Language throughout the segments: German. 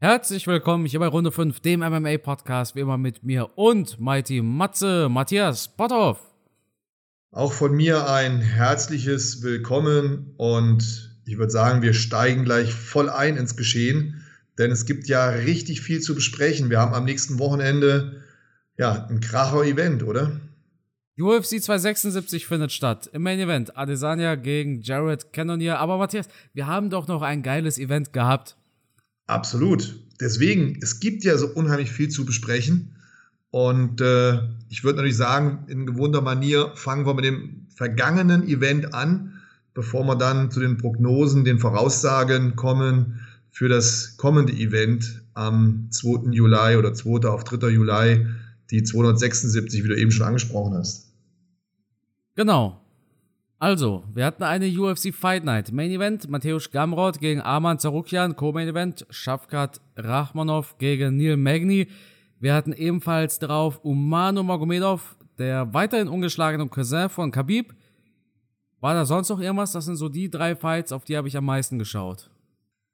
Herzlich willkommen hier bei Runde 5, dem MMA-Podcast, wie immer mit mir und Mighty Matze, Matthias Potthoff. Auch von mir ein herzliches Willkommen und ich würde sagen, wir steigen gleich voll ein ins Geschehen, denn es gibt ja richtig viel zu besprechen. Wir haben am nächsten Wochenende ja ein Kracher-Event, oder? UFC 276 findet statt. Im Main Event Adesanya gegen Jared Cannonier. Aber Matthias, wir haben doch noch ein geiles Event gehabt. Absolut. Deswegen, es gibt ja so unheimlich viel zu besprechen. Und äh, ich würde natürlich sagen, in gewohnter Manier fangen wir mit dem vergangenen Event an, bevor wir dann zu den Prognosen, den Voraussagen kommen für das kommende Event am 2. Juli oder 2. auf 3. Juli, die 276, wie du eben schon angesprochen hast. Genau. Also, wir hatten eine UFC Fight Night. Main Event, Mateusz Gamrot gegen Arman Zarukian. Co-Main Event, Shafkat Rachmanov gegen Neil Magny. Wir hatten ebenfalls drauf Umano Magomedov, der weiterhin ungeschlagene Cousin von Khabib. War da sonst noch irgendwas? Das sind so die drei Fights, auf die habe ich am meisten geschaut.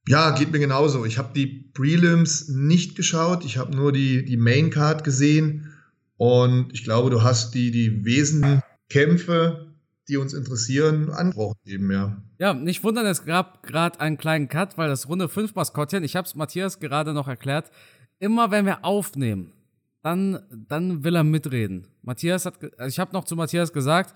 Ja, geht mir genauso. Ich habe die Prelims nicht geschaut. Ich habe nur die, die Main Card gesehen. Und ich glaube, du hast die, die wesentlichen Kämpfe die uns interessieren, angesprochen eben, ja. Ja, nicht wundern, es gab gerade einen kleinen Cut, weil das Runde 5 Maskottchen, ich habe es Matthias gerade noch erklärt, immer wenn wir aufnehmen, dann, dann will er mitreden. Matthias hat, also ich habe noch zu Matthias gesagt,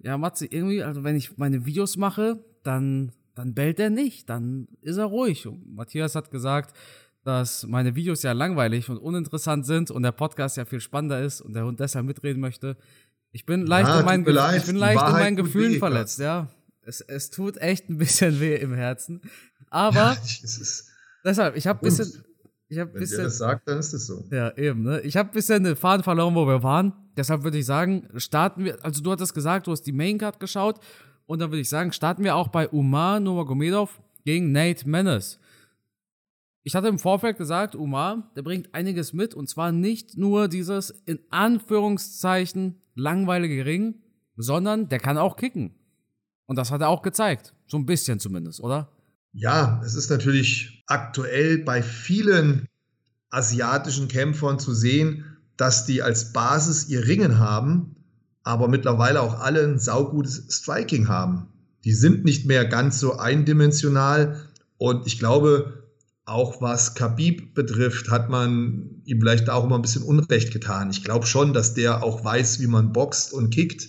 ja, Matze, irgendwie, also wenn ich meine Videos mache, dann, dann bellt er nicht, dann ist er ruhig. Und Matthias hat gesagt, dass meine Videos ja langweilig und uninteressant sind und der Podcast ja viel spannender ist und der Hund deshalb mitreden möchte. Ich bin leicht, ja, in, meinen, ich bin leicht in meinen Gefühlen weh, verletzt, ja. Es, es tut echt ein bisschen weh im Herzen. Aber ja, deshalb, ich habe ein bisschen. Ich hab Wenn bisschen, das sagt, dann ist es so. Ja, eben. Ne? Ich habe ein bisschen den Faden verloren, wo wir waren. Deshalb würde ich sagen, starten wir. Also, du hattest gesagt, du hast die Main Card geschaut. Und dann würde ich sagen, starten wir auch bei Umar Nurmagomedov gegen Nate Menace. Ich hatte im Vorfeld gesagt, Umar, der bringt einiges mit. Und zwar nicht nur dieses in Anführungszeichen langweilige Ring, sondern der kann auch kicken. Und das hat er auch gezeigt. So ein bisschen zumindest, oder? Ja, es ist natürlich aktuell bei vielen asiatischen Kämpfern zu sehen, dass die als Basis ihr Ringen haben, aber mittlerweile auch alle ein saugutes Striking haben. Die sind nicht mehr ganz so eindimensional und ich glaube, auch was Khabib betrifft, hat man ihm vielleicht auch immer ein bisschen Unrecht getan. Ich glaube schon, dass der auch weiß, wie man boxt und kickt.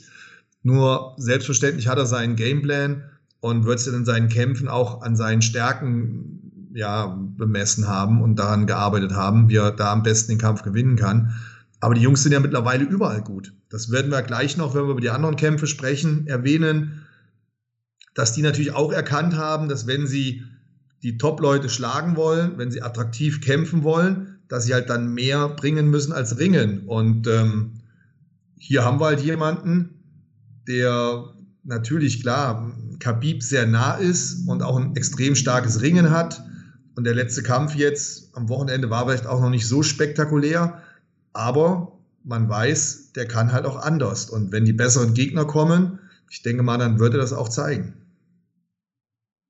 Nur selbstverständlich hat er seinen Gameplan und wird es in seinen Kämpfen auch an seinen Stärken ja, bemessen haben und daran gearbeitet haben, wie er da am besten den Kampf gewinnen kann. Aber die Jungs sind ja mittlerweile überall gut. Das werden wir gleich noch, wenn wir über die anderen Kämpfe sprechen, erwähnen, dass die natürlich auch erkannt haben, dass wenn sie die Top-Leute schlagen wollen, wenn sie attraktiv kämpfen wollen, dass sie halt dann mehr bringen müssen als ringen. Und ähm, hier haben wir halt jemanden, der natürlich klar Khabib sehr nah ist und auch ein extrem starkes Ringen hat. Und der letzte Kampf jetzt am Wochenende war vielleicht auch noch nicht so spektakulär, aber man weiß, der kann halt auch anders. Und wenn die besseren Gegner kommen, ich denke mal, dann wird er das auch zeigen.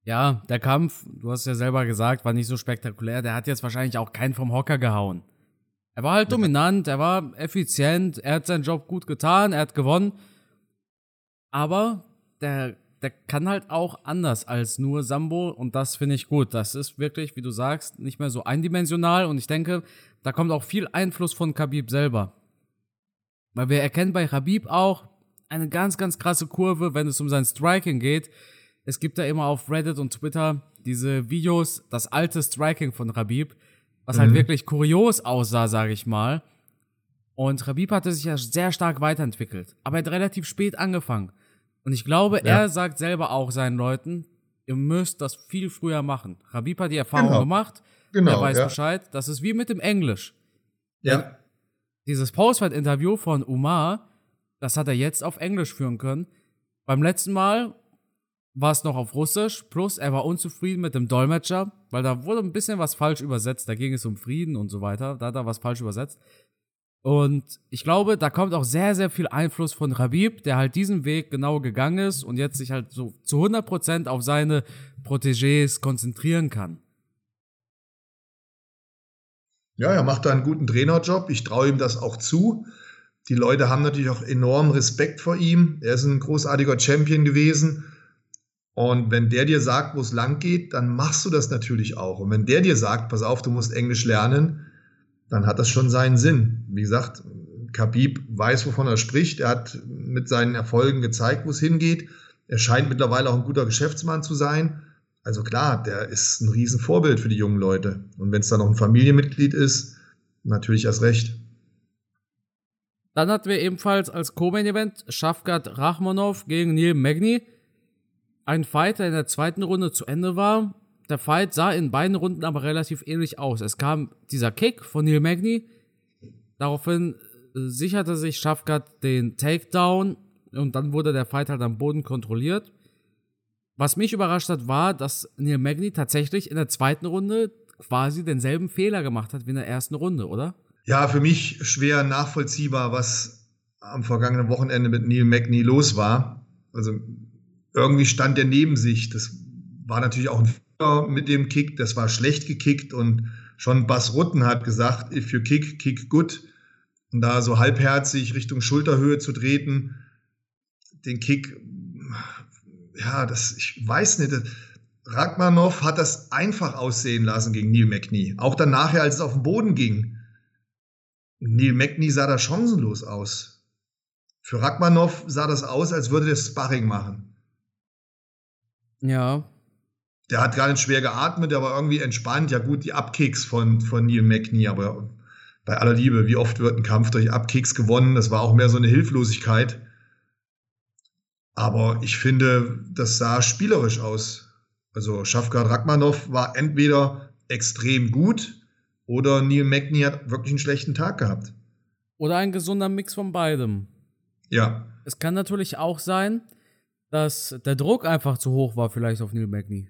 Ja, der Kampf, du hast ja selber gesagt, war nicht so spektakulär. Der hat jetzt wahrscheinlich auch keinen vom Hocker gehauen. Er war halt dominant, er war effizient, er hat seinen Job gut getan, er hat gewonnen. Aber der, der kann halt auch anders als nur Sambo und das finde ich gut. Das ist wirklich, wie du sagst, nicht mehr so eindimensional und ich denke, da kommt auch viel Einfluss von Khabib selber. Weil wir erkennen bei Khabib auch eine ganz, ganz krasse Kurve, wenn es um sein Striking geht es gibt da immer auf Reddit und Twitter diese Videos, das alte Striking von Rabib, was halt mhm. halt wirklich kurios aussah, sage ich mal. Und Rabib hatte sich ja sehr stark weiterentwickelt, aber er hat relativ spät angefangen. Und ich glaube, ja. er sagt selber auch seinen Leuten, ihr müsst das viel früher machen. Rabib hat die Erfahrung genau. gemacht, genau, er weiß ja. Bescheid. Das ist wie mit dem Englisch. Ja. Denn dieses Postfight-Interview von Umar, das hat er jetzt auf Englisch führen können. Beim letzten Mal war es noch auf Russisch, plus er war unzufrieden mit dem Dolmetscher, weil da wurde ein bisschen was falsch übersetzt. Da ging es um Frieden und so weiter. Da hat er was falsch übersetzt. Und ich glaube, da kommt auch sehr, sehr viel Einfluss von Rabib, der halt diesen Weg genau gegangen ist und jetzt sich halt so zu 100% auf seine Protégés konzentrieren kann. Ja, er macht da einen guten Trainerjob. Ich traue ihm das auch zu. Die Leute haben natürlich auch enormen Respekt vor ihm. Er ist ein großartiger Champion gewesen. Und wenn der dir sagt, wo es lang geht, dann machst du das natürlich auch. Und wenn der dir sagt, pass auf, du musst Englisch lernen, dann hat das schon seinen Sinn. Wie gesagt, Khabib weiß, wovon er spricht. Er hat mit seinen Erfolgen gezeigt, wo es hingeht. Er scheint mittlerweile auch ein guter Geschäftsmann zu sein. Also klar, der ist ein Riesenvorbild für die jungen Leute. Und wenn es dann noch ein Familienmitglied ist, natürlich erst recht. Dann hatten wir ebenfalls als Co-Main-Event Shafkat Rachmanov gegen Neil Magny. Ein Fight, der in der zweiten Runde zu Ende war. Der Fight sah in beiden Runden aber relativ ähnlich aus. Es kam dieser Kick von Neil Magny. Daraufhin äh, sicherte sich Shafkat den Takedown und dann wurde der Fight halt am Boden kontrolliert. Was mich überrascht hat, war, dass Neil Magny tatsächlich in der zweiten Runde quasi denselben Fehler gemacht hat wie in der ersten Runde, oder? Ja, für mich schwer nachvollziehbar, was am vergangenen Wochenende mit Neil Magny los war. Also irgendwie stand er neben sich. Das war natürlich auch ein Fehler mit dem Kick. Das war schlecht gekickt und schon Bas Rutten hat gesagt, if you kick, kick good. Und da so halbherzig Richtung Schulterhöhe zu treten, den Kick ja, das, ich weiß nicht. Rachmanov hat das einfach aussehen lassen gegen Neil McNee. Auch dann nachher, als es auf den Boden ging. Neil McNee sah da chancenlos aus. Für Rachmanov sah das aus, als würde der Sparring machen. Ja. Der hat gar nicht schwer geatmet, der war irgendwie entspannt. Ja, gut, die Abkicks von, von Neil McNee, aber bei aller Liebe, wie oft wird ein Kampf durch Abkicks gewonnen? Das war auch mehr so eine Hilflosigkeit. Aber ich finde, das sah spielerisch aus. Also Schafkat Rachmanov war entweder extrem gut oder Neil Magny hat wirklich einen schlechten Tag gehabt. Oder ein gesunder Mix von beidem. Ja. Es kann natürlich auch sein, dass der Druck einfach zu hoch war, vielleicht auf Neil Magny.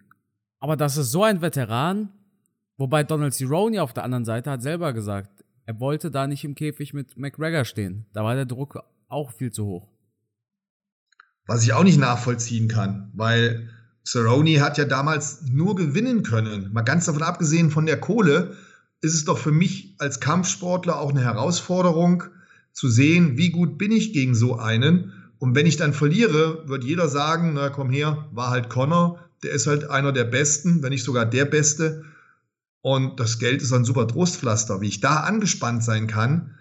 Aber das ist so ein Veteran, wobei Donald Cerrone auf der anderen Seite hat selber gesagt, er wollte da nicht im Käfig mit McGregor stehen. Da war der Druck auch viel zu hoch. Was ich auch nicht nachvollziehen kann, weil Cerrone hat ja damals nur gewinnen können. Mal ganz davon abgesehen von der Kohle, ist es doch für mich als Kampfsportler auch eine Herausforderung zu sehen, wie gut bin ich gegen so einen. Und wenn ich dann verliere, wird jeder sagen, na komm her, war halt Connor, der ist halt einer der Besten, wenn nicht sogar der Beste. Und das Geld ist ein super Trostpflaster. Wie ich da angespannt sein kann,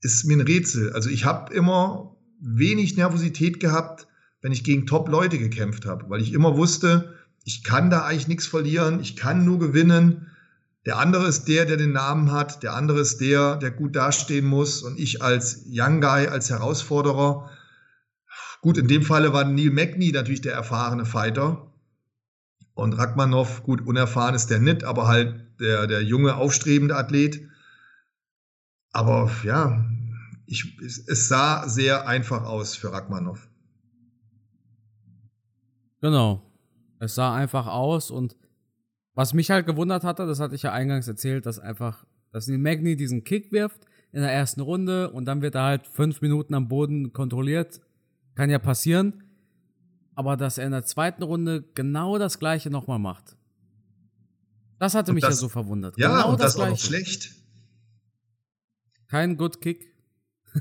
ist mir ein Rätsel. Also ich habe immer wenig Nervosität gehabt, wenn ich gegen Top-Leute gekämpft habe, weil ich immer wusste, ich kann da eigentlich nichts verlieren, ich kann nur gewinnen. Der andere ist der, der den Namen hat, der andere ist der, der gut dastehen muss und ich als Young Guy, als Herausforderer. Gut, in dem Falle war Neil Magny natürlich der erfahrene Fighter und Rachmanov, gut, unerfahren ist der nicht, aber halt der, der junge, aufstrebende Athlet. Aber ja, ich, es sah sehr einfach aus für Rachmanov. Genau. Es sah einfach aus und was mich halt gewundert hatte, das hatte ich ja eingangs erzählt, dass einfach, dass die Magni diesen Kick wirft in der ersten Runde und dann wird er halt fünf Minuten am Boden kontrolliert. Kann ja passieren. Aber dass er in der zweiten Runde genau das gleiche nochmal macht. Das hatte und mich das, ja so verwundert. Ja, genau und das, das auch schlecht. Kein Good Kick.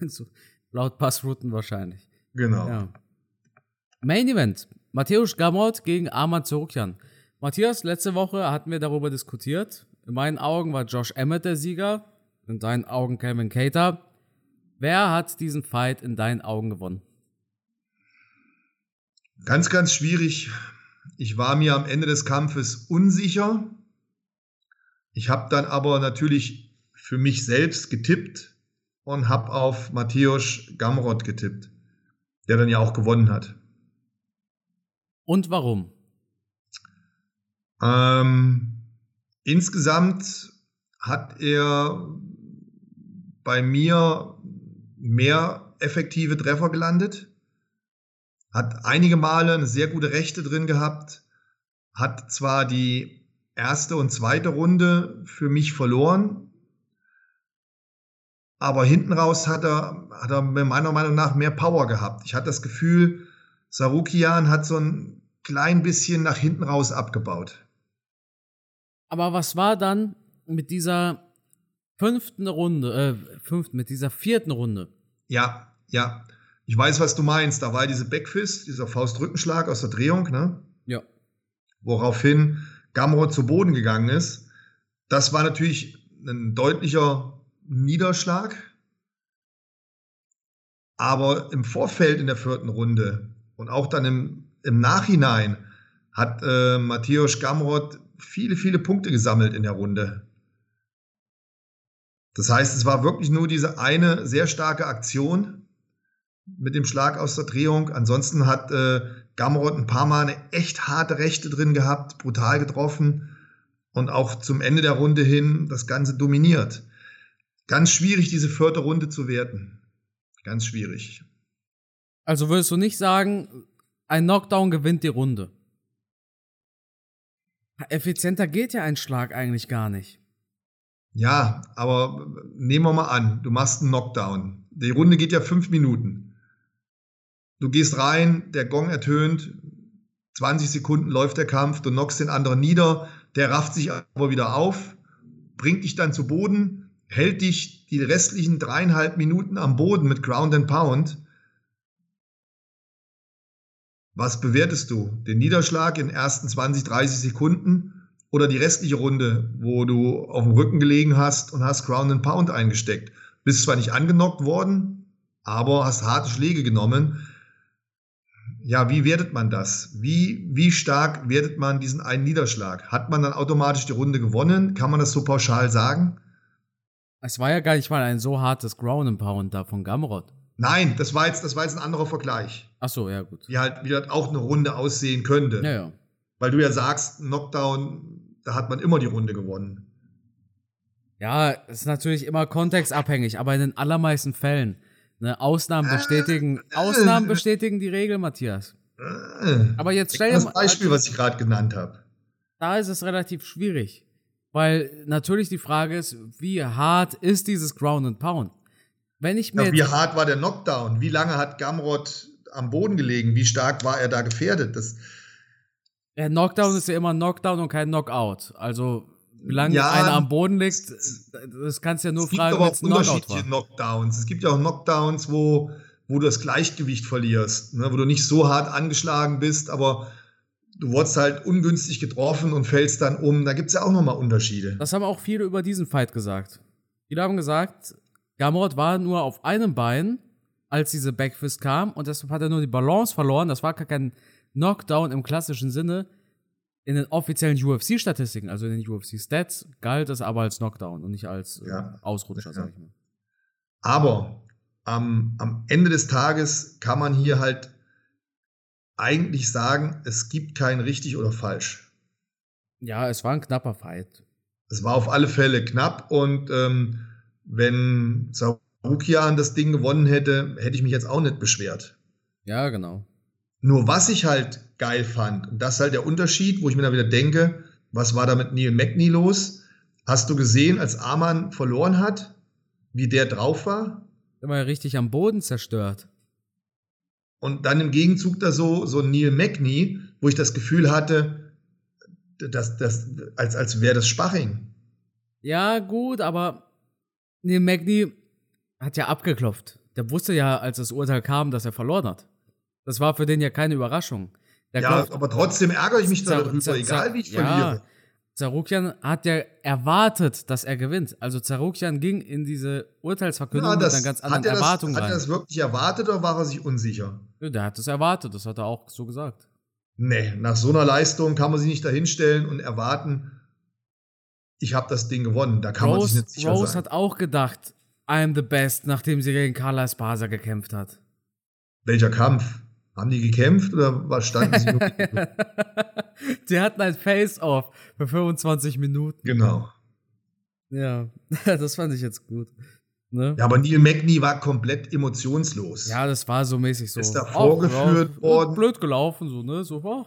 Laut Passrouten wahrscheinlich. Genau. Ja. Main Event. Matthäus Gamot gegen Arman Zorukjan. Matthias, letzte Woche hatten wir darüber diskutiert. In meinen Augen war Josh Emmett der Sieger. In deinen Augen Kevin Cater. Wer hat diesen Fight in deinen Augen gewonnen? Ganz, ganz schwierig. Ich war mir am Ende des Kampfes unsicher. Ich habe dann aber natürlich für mich selbst getippt und habe auf Matthäus Gamrot getippt, der dann ja auch gewonnen hat. Und warum? Ähm, insgesamt hat er bei mir mehr effektive Treffer gelandet, hat einige Male eine sehr gute Rechte drin gehabt, hat zwar die erste und zweite Runde für mich verloren, aber hinten raus hat er, hat er meiner Meinung nach mehr Power gehabt. Ich hatte das Gefühl, Sarukian hat so ein klein bisschen nach hinten raus abgebaut. Aber was war dann mit dieser fünften Runde, äh, fünften, mit dieser vierten Runde. Ja, ja. Ich weiß, was du meinst. Da war diese Backfist, dieser Faustdrückenschlag aus der Drehung, ne? Ja. Woraufhin Gamrot zu Boden gegangen ist. Das war natürlich ein deutlicher Niederschlag. Aber im Vorfeld in der vierten Runde und auch dann im, im Nachhinein hat äh, Matthäus Gamrot viele, viele Punkte gesammelt in der Runde. Das heißt, es war wirklich nur diese eine sehr starke Aktion mit dem Schlag aus der Drehung. Ansonsten hat äh, Gamrot ein paar Mal eine echt harte Rechte drin gehabt, brutal getroffen und auch zum Ende der Runde hin das Ganze dominiert. Ganz schwierig, diese vierte Runde zu werten. Ganz schwierig. Also würdest du nicht sagen, ein Knockdown gewinnt die Runde? Effizienter geht ja ein Schlag eigentlich gar nicht. Ja, aber nehmen wir mal an, du machst einen Knockdown. Die Runde geht ja fünf Minuten. Du gehst rein, der Gong ertönt, 20 Sekunden läuft der Kampf, du knockst den anderen nieder, der rafft sich aber wieder auf, bringt dich dann zu Boden, hält dich die restlichen dreieinhalb Minuten am Boden mit Ground and Pound. Was bewertest du? Den Niederschlag in den ersten 20, 30 Sekunden oder die restliche Runde, wo du auf dem Rücken gelegen hast und hast Ground and Pound eingesteckt. Bist zwar nicht angenockt worden, aber hast harte Schläge genommen. Ja, wie wertet man das? Wie, wie stark wertet man diesen einen Niederschlag? Hat man dann automatisch die Runde gewonnen? Kann man das so pauschal sagen? Es war ja gar nicht mal ein so hartes Ground and Pound da von Gamrot. Nein, das war jetzt, das war jetzt ein anderer Vergleich. Ach so, ja gut. Wie halt, wie halt auch eine Runde aussehen könnte. Ja, ja. Weil du ja sagst, Knockdown, da hat man immer die Runde gewonnen. Ja, es ist natürlich immer kontextabhängig, aber in den allermeisten Fällen. Ne, Ausnahmen bestätigen, Ausnahmen bestätigen die Regel, Matthias. Aber jetzt stell dir Das mal. Beispiel, was ich gerade genannt habe. Da ist es relativ schwierig. Weil natürlich die Frage ist, wie hart ist dieses Ground and Pound? Wenn ich mir Ja, wie hart war der Knockdown? Wie lange hat Gamrot am Boden gelegen? Wie stark war er da gefährdet? Das, der Knockdown ist ja immer ein Knockdown und kein Knockout. Also, wie lange Ja, einer am Boden liegt, das kannst du ja nur es gibt fragen, aber wenn auch unterschiedliche. Knockdowns. Es gibt ja auch Knockdowns, wo, wo du das Gleichgewicht verlierst, ne? wo du nicht so hart angeschlagen bist, aber du wurdest halt ungünstig getroffen und fällst dann um. Da gibt es ja auch nochmal Unterschiede. Das haben auch viele über diesen Fight gesagt. Viele haben gesagt, Gamrot war nur auf einem Bein, als diese Backfist kam und deshalb hat er nur die Balance verloren. Das war gar kein Knockdown im klassischen Sinne. In den offiziellen UFC-Statistiken, also in den UFC-Stats, galt es aber als Knockdown und nicht als äh, Ja. Ausrutscher, sag ich mal. Aber am, am Ende des Tages kann man hier halt eigentlich sagen, es gibt kein richtig oder falsch. Ja, es war ein knapper Fight. Es war auf alle Fälle knapp und ähm, wenn Sarukian das Ding gewonnen hätte, hätte ich mich jetzt auch nicht beschwert. Ja, genau. Nur was ich halt geil fand, und das ist halt der Unterschied, wo ich mir dann wieder denke, was war da mit Neil Magny los? Hast du gesehen, als Arman verloren hat, wie der drauf war? Der war ja richtig am Boden zerstört. Und dann im Gegenzug da so, so Neil Magny, wo ich das Gefühl hatte, dass, dass, als, als wäre das Sparring. Ja, gut, aber Neil Magny hat ja abgeklopft. Der wusste ja, als das Urteil kam, dass er verloren hat. Das war für den ja keine Überraschung. Der ja, klopft- aber trotzdem ärgere ich mich Zar- darüber, Zar- egal wie ich ja, verliere. Zarukian hat ja erwartet, dass er gewinnt. Also Zarukian ging in diese Urteilsverkündung Ja, mit einer ganz anderen er das, Erwartung hat er rein. das wirklich erwartet oder war er sich unsicher? Ja, der hat es erwartet, das hat er auch so gesagt. Nee, nach so einer Leistung kann man sich nicht dahinstellen und erwarten, ich habe das Ding gewonnen. Da kann man sich Rose, nicht sicher Rose sein. hat auch gedacht, I'm the best, nachdem sie gegen Carla Esparza gekämpft hat. Welcher Kampf? Haben die gekämpft oder was standen sie die hatten ein Face-Off für 25 Minuten. genau. Ja, das fand ich jetzt gut. Ne? Ja, aber Neil Magny war komplett emotionslos. Ja, das war so mäßig so. Ist da vorgeführt worden. Blöd gelaufen, so, ne? So, oh,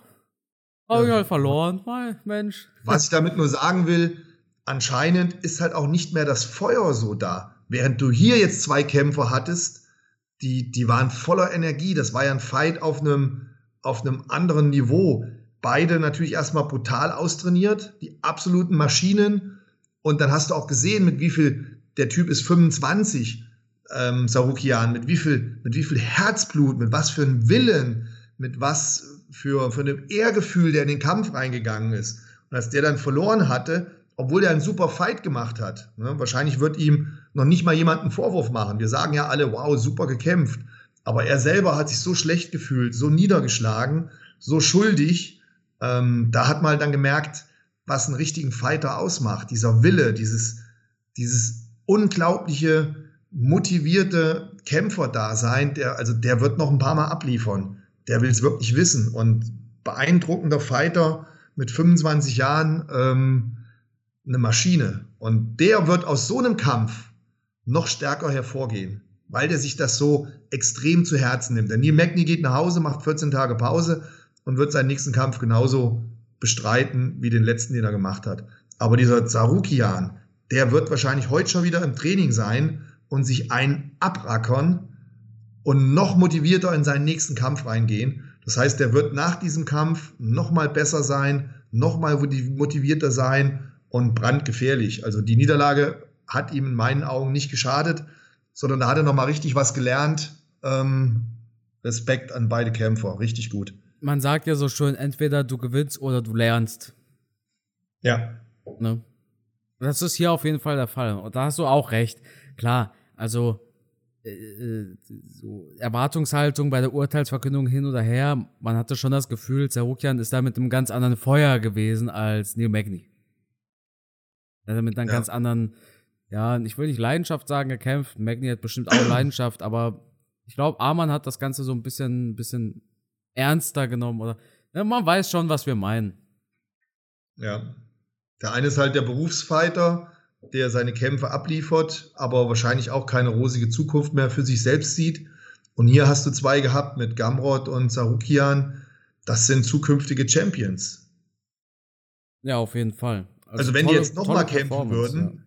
hab ich halt verloren. Mein Mensch. Was ich damit nur sagen will, anscheinend ist halt auch nicht mehr das Feuer so da. Während du hier jetzt zwei Kämpfer hattest, die, die waren voller Energie. Das war ja ein Fight auf einem, auf einem anderen Niveau. Beide natürlich erstmal brutal austrainiert, die absoluten Maschinen. Und dann hast du auch gesehen, mit wie viel der Typ ist 25, ähm, Sarukian, mit wie, viel, mit wie viel Herzblut, mit was für einem Willen, mit was für, für einem Ehrgefühl, der in den Kampf reingegangen ist. Und als der dann verloren hatte, obwohl er einen super Fight gemacht hat, ne, wahrscheinlich wird ihm noch nicht mal jemand einen Vorwurf machen. Wir sagen ja alle, wow, super gekämpft. Aber er selber hat sich so schlecht gefühlt, so niedergeschlagen, so schuldig. Ähm, da hat man dann gemerkt, was einen richtigen Fighter ausmacht. Dieser Wille, dieses, dieses unglaubliche, motivierte Kämpferdasein, der, also der wird noch ein paar Mal abliefern. Der will es wirklich wissen. Und beeindruckender Fighter mit 25 Jahren, ähm, eine Maschine. Und der wird aus so einem Kampf noch stärker hervorgehen, weil der sich das so extrem zu Herzen nimmt. Der Neil Magny geht nach Hause, macht 14 Tage Pause und wird seinen nächsten Kampf genauso bestreiten wie den letzten, den er gemacht hat. Aber dieser Zarukian, der wird wahrscheinlich heute schon wieder im Training sein und sich ein abrackern und noch motivierter in seinen nächsten Kampf reingehen. Das heißt, der wird nach diesem Kampf noch mal besser sein, noch mal motivierter sein und brandgefährlich. Also die Niederlage hat ihm in meinen Augen nicht geschadet, sondern da hat er noch mal richtig was gelernt. Ähm, Respekt an beide Kämpfer, richtig gut. Man sagt ja so schön, entweder du gewinnst oder du lernst. Ja. Ne? Das ist hier auf jeden Fall der Fall. Und da hast du auch recht. Klar, also äh, äh, so Erwartungshaltung bei der Urteilsverkündung hin oder her, man hatte schon das Gefühl, Zerukian ist da mit einem ganz anderen Feuer gewesen als Neil Magny. Er hat mit einer ja. ganz anderen, ja, ich will nicht Leidenschaft sagen, gekämpft. Magni hat bestimmt auch Leidenschaft, aber ich glaube, Arman hat das Ganze so ein bisschen, bisschen ernster genommen oder ja, man weiß schon, was wir meinen. Ja. Der eine ist halt der Berufsfighter, der seine Kämpfe abliefert, aber wahrscheinlich auch keine rosige Zukunft mehr für sich selbst sieht. Und hier hast du zwei gehabt mit Gamrot und Sarukian. Das sind zukünftige Champions. Ja, auf jeden Fall. Also, also wenn tolle, die jetzt nochmal kämpfen würden, ja.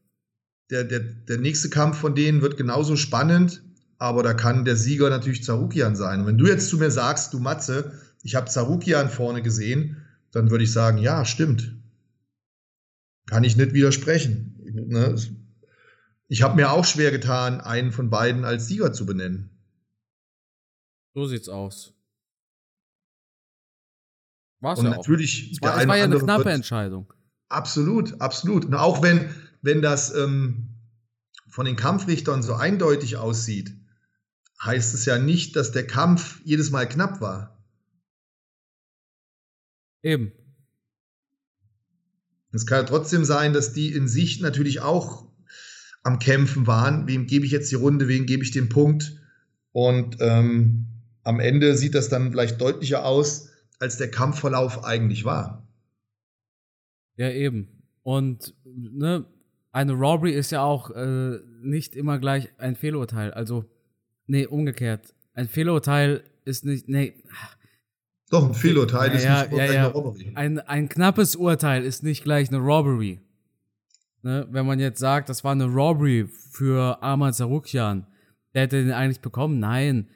Der, der, der nächste Kampf von denen wird genauso spannend, aber da kann der Sieger natürlich Zarukian sein. Und wenn du jetzt zu mir sagst, du Matze, ich habe Zarukian vorne gesehen, dann würde ich sagen, ja, stimmt. Kann ich nicht widersprechen. Ne? Ich habe mir auch schwer getan, einen von beiden als Sieger zu benennen. So sieht's aus. War's Und ja natürlich, auch. Es war, es war ja eine knappe Entscheidung. Absolut, absolut. Und auch wenn, wenn das ähm, von den Kampfrichtern so eindeutig aussieht, heißt es ja nicht, dass der Kampf jedes Mal knapp war. Eben. Es kann ja trotzdem sein, dass die in sich natürlich auch am Kämpfen waren. Wem gebe ich jetzt die Runde, wem gebe ich den Punkt? Und ähm, am Ende sieht das dann vielleicht deutlicher aus, als der Kampfverlauf eigentlich war. Ja, eben. Und ne, eine Robbery ist ja auch äh, nicht immer gleich ein Fehlurteil. Also, nee, umgekehrt. Ein Fehlurteil ist nicht, nee. Doch, ein Fehlurteil ja, ist ja, nicht ja, eine Robbery. Ein, ein knappes Urteil ist nicht gleich eine Robbery. Ne, wenn man jetzt sagt, das war eine Robbery für Ahmad Sarukian, der hätte den eigentlich bekommen. Nein.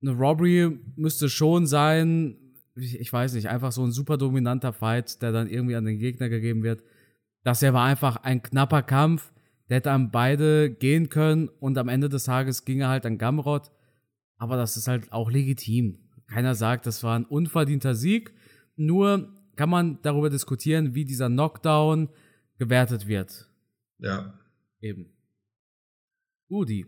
Eine Robbery müsste schon sein, ich, ich weiß nicht, einfach so ein super dominanter Fight, der dann irgendwie an den Gegner gegeben wird. Das hier war einfach ein knapper Kampf. Der hätte an beide gehen können und am Ende des Tages ging er halt an Gamrot. Aber das ist halt auch legitim. Keiner sagt, das war ein unverdienter Sieg. Nur kann man darüber diskutieren, wie dieser Knockdown gewertet wird. Ja. Eben. Udi,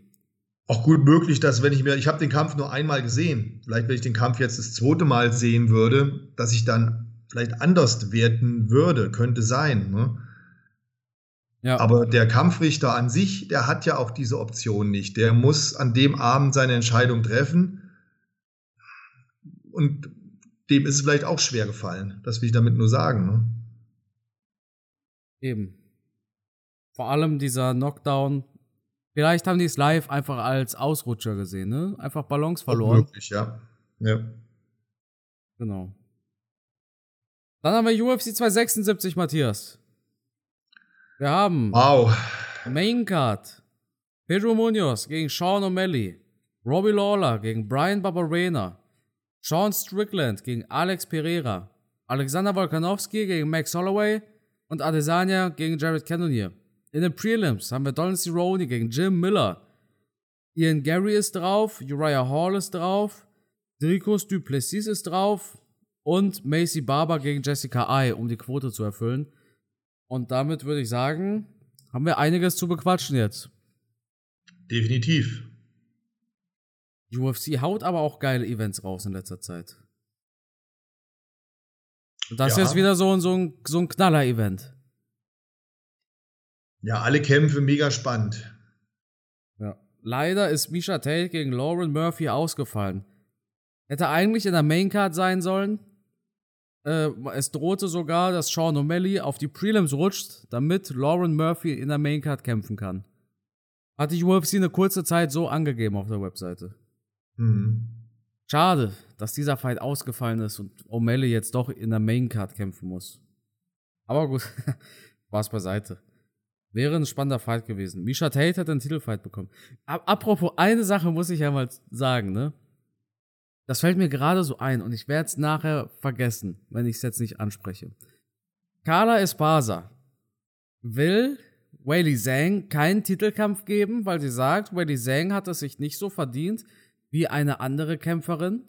auch gut möglich, dass wenn ich mir, ich habe den Kampf nur einmal gesehen, vielleicht wenn ich den Kampf jetzt das zweite Mal sehen würde, dass ich dann vielleicht anders werten würde, könnte sein. Ne? Ja. Aber der Kampfrichter an sich, der hat ja auch diese Option nicht. Der muss an dem Abend seine Entscheidung treffen. Und dem ist es vielleicht auch schwer gefallen. Das will ich damit nur sagen. Ne? Eben. Vor allem dieser Knockdown Vielleicht haben die es live einfach als Ausrutscher gesehen, ne? Einfach Ballons verloren. Möglich, ja. Ja. Genau. Dann haben wir UFC 276, Matthias. Wir haben wow. Main Card. Pedro Munoz gegen Sean O'Malley. Robbie Lawler gegen Brian Barberena. Sean Strickland gegen Alex Pereira. Alexander Volkanovski gegen Max Holloway. Und Adesanya gegen Jared Cannonier. In den Prelims haben wir Donald Cerrone gegen Jim Miller. Ian Gary ist drauf, Uriah Hall ist drauf, Dricos Duplessis ist drauf und Macy Barber gegen Jessica Ai, um die Quote zu erfüllen. Und damit würde ich sagen, haben wir einiges zu bequatschen jetzt. Definitiv. UFC haut aber auch geile Events raus in letzter Zeit. Das ja. ist jetzt wieder so, so ein, so ein Knaller-Event. Ja, alle Kämpfe mega spannend. Ja. Leider ist Misha Tate gegen Lauren Murphy ausgefallen. Hätte eigentlich in der Maincard sein sollen. Äh, es drohte sogar, dass Sean O'Malley auf die Prelims rutscht, damit Lauren Murphy in der Maincard kämpfen kann. Hatte die UFC eine kurze Zeit so angegeben auf der Webseite. Mhm. Schade, dass dieser Fight ausgefallen ist und O'Malley jetzt doch in der Maincard kämpfen muss. Aber gut, Spaß beiseite. Wäre ein spannender Fight gewesen. Misha Tate hat einen Titelfight bekommen. Apropos, eine Sache muss ich ja mal sagen, ne? Das fällt mir gerade so ein und ich werde es nachher vergessen, wenn ich es jetzt nicht anspreche. Carla Espasa will Weili Zhang keinen Titelkampf geben, weil sie sagt, Weili Zhang hat es sich nicht so verdient wie eine andere Kämpferin.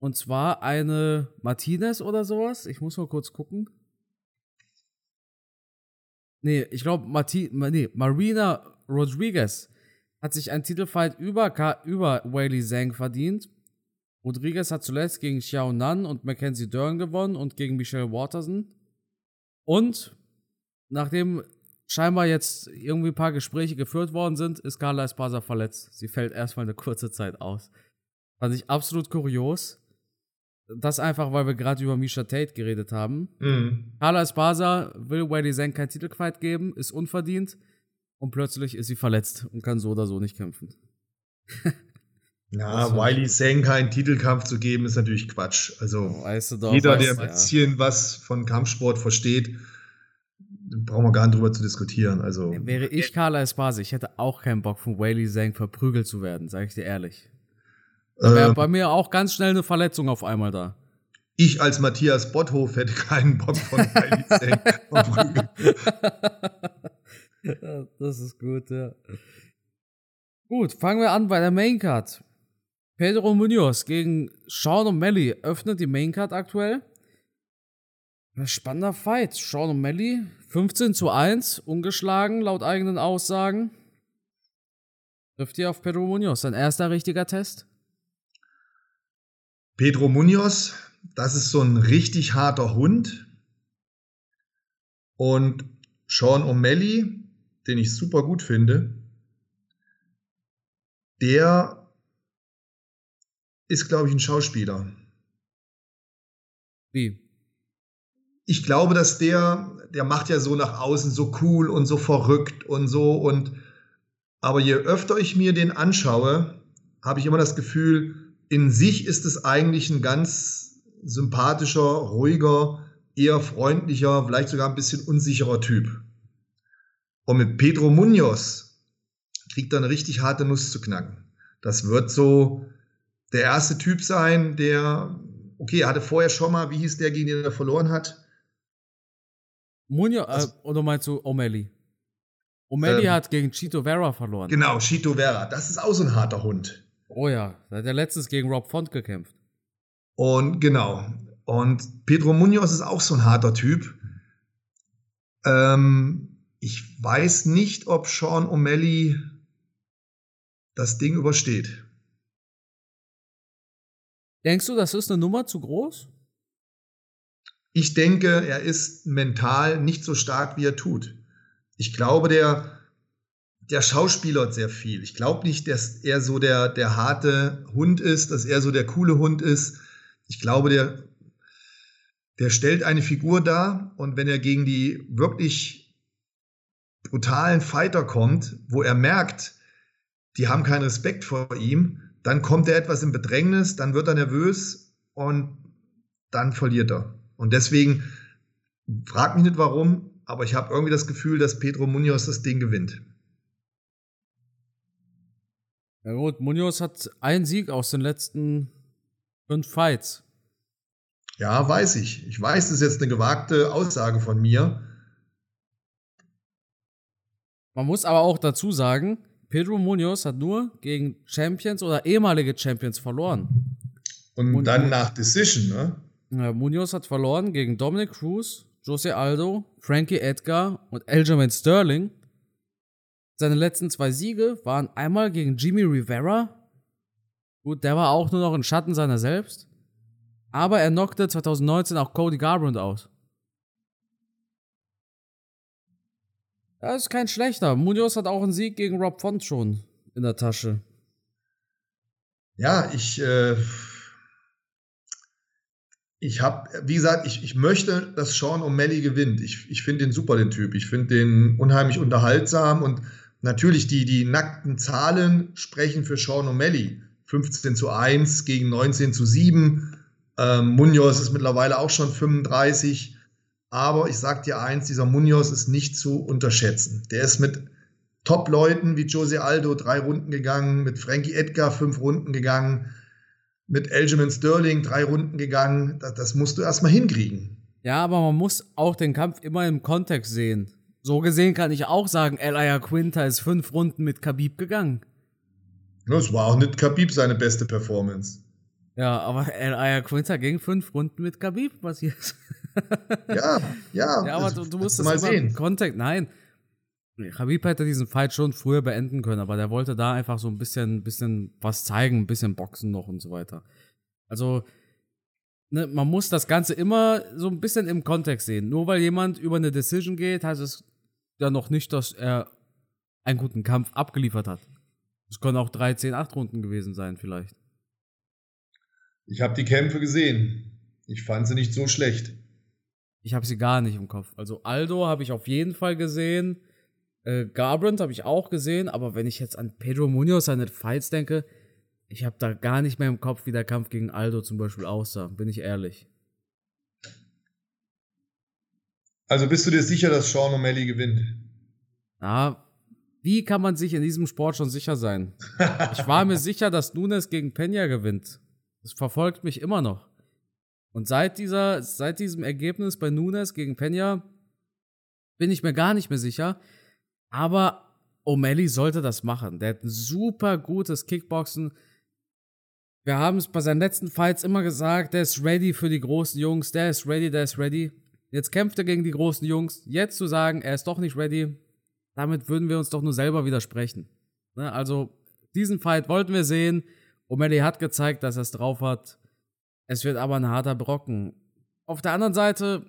Und zwar eine Martinez oder sowas. Ich muss mal kurz gucken. Nee, ich glaube, nee, Marina Rodriguez hat sich einen Titelfight über, über Weili Zhang verdient. Rodriguez hat zuletzt gegen Xiao Nan und Mackenzie Dern gewonnen und gegen Michelle Waterson. Und nachdem scheinbar jetzt irgendwie ein paar Gespräche geführt worden sind, ist Carla Esparza verletzt. Sie fällt erstmal eine kurze Zeit aus. Fand ich absolut kurios. Das einfach, weil wir gerade über Misha Tate geredet haben. Mhm. Carla Esparza will Weili Zhang keinen Titelfight geben, ist unverdient und plötzlich ist sie verletzt und kann so oder so nicht kämpfen. Na, Wiley Zhang keinen Titelkampf zu geben, ist natürlich Quatsch. Also weißt du doch, jeder, der ein bisschen ja. was von Kampfsport versteht, brauchen wir gar nicht drüber zu diskutieren. Also wäre ich Carla Esparza, ich hätte auch keinen Bock von Wiley Zhang verprügelt zu werden, sage ich dir ehrlich. Da wäre äh, bei mir auch ganz schnell eine Verletzung auf einmal da. Ich als Matthias Botthof hätte keinen Bock von Wiley Zhang verprügelt. das ist gut, ja. Gut, fangen wir an bei der Maincard. Pedro Munoz gegen Sean O'Malley öffnet die Maincard aktuell. Spannender Fight. Sean O'Malley 15 zu 1, ungeschlagen laut eigenen Aussagen. Trifft ihr auf Pedro Munoz, sein erster richtiger Test? Pedro Munoz, das ist so ein richtig harter Hund. Und Sean O'Malley, den ich super gut finde, der ist, glaube ich, ein Schauspieler. Wie? Ich glaube, dass der, der macht ja so nach außen so cool und so verrückt und so und aber je öfter ich mir den anschaue, habe ich immer das Gefühl, in sich ist es eigentlich ein ganz sympathischer, ruhiger, eher freundlicher, vielleicht sogar ein bisschen unsicherer Typ. Und mit Pedro Munoz kriegt er eine richtig harte Nuss zu knacken. Das wird so, der erste Typ sein, der, okay, er hatte vorher schon mal, wie hieß der, gegen den er verloren hat? Munio, äh, oder meinst du O'Malley? O'Malley ähm, hat gegen Chito Vera verloren. Genau, Chito Vera. Das ist auch so ein harter Hund. Oh ja, da hat er letztens gegen Rob Font gekämpft. Und genau. Und Pedro Munoz ist auch so ein harter Typ. Ähm, ich weiß nicht, ob Sean O'Malley das Ding übersteht. Denkst du, das ist eine Nummer zu groß? Ich denke, er ist mental nicht so stark, wie er tut. Ich glaube, der, der Schauspieler sehr viel. Ich glaube nicht, dass er so der, der harte Hund ist, dass er so der coole Hund ist. Ich glaube, der, der stellt eine Figur dar und wenn er gegen die wirklich brutalen Fighter kommt, wo er merkt, die haben keinen Respekt vor ihm, dann kommt er etwas in Bedrängnis, dann wird er nervös und dann verliert er. Und deswegen frag mich nicht warum, aber ich habe irgendwie das Gefühl, dass Pedro Munoz das Ding gewinnt. Ja gut, Munoz hat einen Sieg aus den letzten fünf Fights. Ja, weiß ich. Ich weiß, das ist jetzt eine gewagte Aussage von mir. Man muss aber auch dazu sagen, Pedro Munoz hat nur gegen Champions oder ehemalige Champions verloren. Und Mun dann nach Decision, ne? Ja, Munoz hat verloren gegen Dominic Cruz, Jose Aldo, Frankie Edgar und Aljamain Sterling. Seine letzten zwei Siege waren einmal gegen Jimmy Rivera. Gut, der war auch nur noch ein Schatten seiner selbst. Aber er knockte 2019 auch Cody Garbrandt aus. Das ist kein schlechter. Munoz hat auch einen Sieg gegen Rob Font schon in der Tasche. Ja, ich, äh, ich habe, wie gesagt, ich, ich möchte, dass Sean O'Malley gewinnt. Ich, ich finde den super, den Typ. Ich finde den unheimlich unterhaltsam und natürlich die, die nackten Zahlen sprechen für Sean O'Malley. 15 zu 1 gegen 19 zu 7. Ähm, Munoz ist mittlerweile auch schon 35. Aber ich sag dir eins, dieser Munoz ist nicht zu unterschätzen. Der ist mit Top-Leuten wie Jose Aldo drei Runden gegangen, mit Frankie Edgar fünf Runden gegangen, mit Elgin Sterling drei Runden gegangen. Das, das musst du erstmal hinkriegen. Ja, aber man muss auch den Kampf immer im Kontext sehen. So gesehen kann ich auch sagen, Elia Quinta ist fünf Runden mit Khabib gegangen. Das war auch nicht Khabib seine beste Performance. Ja, aber Elia Quinta ging fünf Runden mit Khabib passiert. Ja, ja. Ja, aber du, du musst das mal sehen. Kontext, nein. Khabib hätte diesen Fight schon früher beenden können, aber der wollte da einfach so ein bisschen, bisschen was zeigen, ein bisschen Boxen noch und so weiter. Also, ne, man muss das Ganze immer so ein bisschen im Kontext sehen. Nur weil jemand über eine Decision geht, heißt es ja noch nicht, dass er einen guten Kampf abgeliefert hat. Es können auch 3, 10, 8 Runden gewesen sein, vielleicht. Ich habe die Kämpfe gesehen. Ich fand sie nicht so schlecht. Ich habe sie gar nicht im Kopf. Also Aldo habe ich auf jeden Fall gesehen. Äh, Garbrandt habe ich auch gesehen. Aber wenn ich jetzt an Pedro Munoz seine Fights denke, ich habe da gar nicht mehr im Kopf, wie der Kampf gegen Aldo zum Beispiel aussah. Bin ich ehrlich. Also bist du dir sicher, dass Sean O'Malley gewinnt? Na, wie kann man sich in diesem Sport schon sicher sein? ich war mir sicher, dass Nunes gegen Peña gewinnt. Das verfolgt mich immer noch. Und seit dieser, seit diesem Ergebnis bei Nunes gegen Peña bin ich mir gar nicht mehr sicher. Aber O'Malley sollte das machen. Der hat ein super gutes Kickboxen. Wir haben es bei seinen letzten Fights immer gesagt, der ist ready für die großen Jungs, der ist ready, der ist ready. Jetzt kämpft er gegen die großen Jungs. Jetzt zu sagen, er ist doch nicht ready, damit würden wir uns doch nur selber widersprechen. Ne? Also, diesen Fight wollten wir sehen. O'Malley hat gezeigt, dass er es drauf hat. Es wird aber ein harter Brocken. Auf der anderen Seite,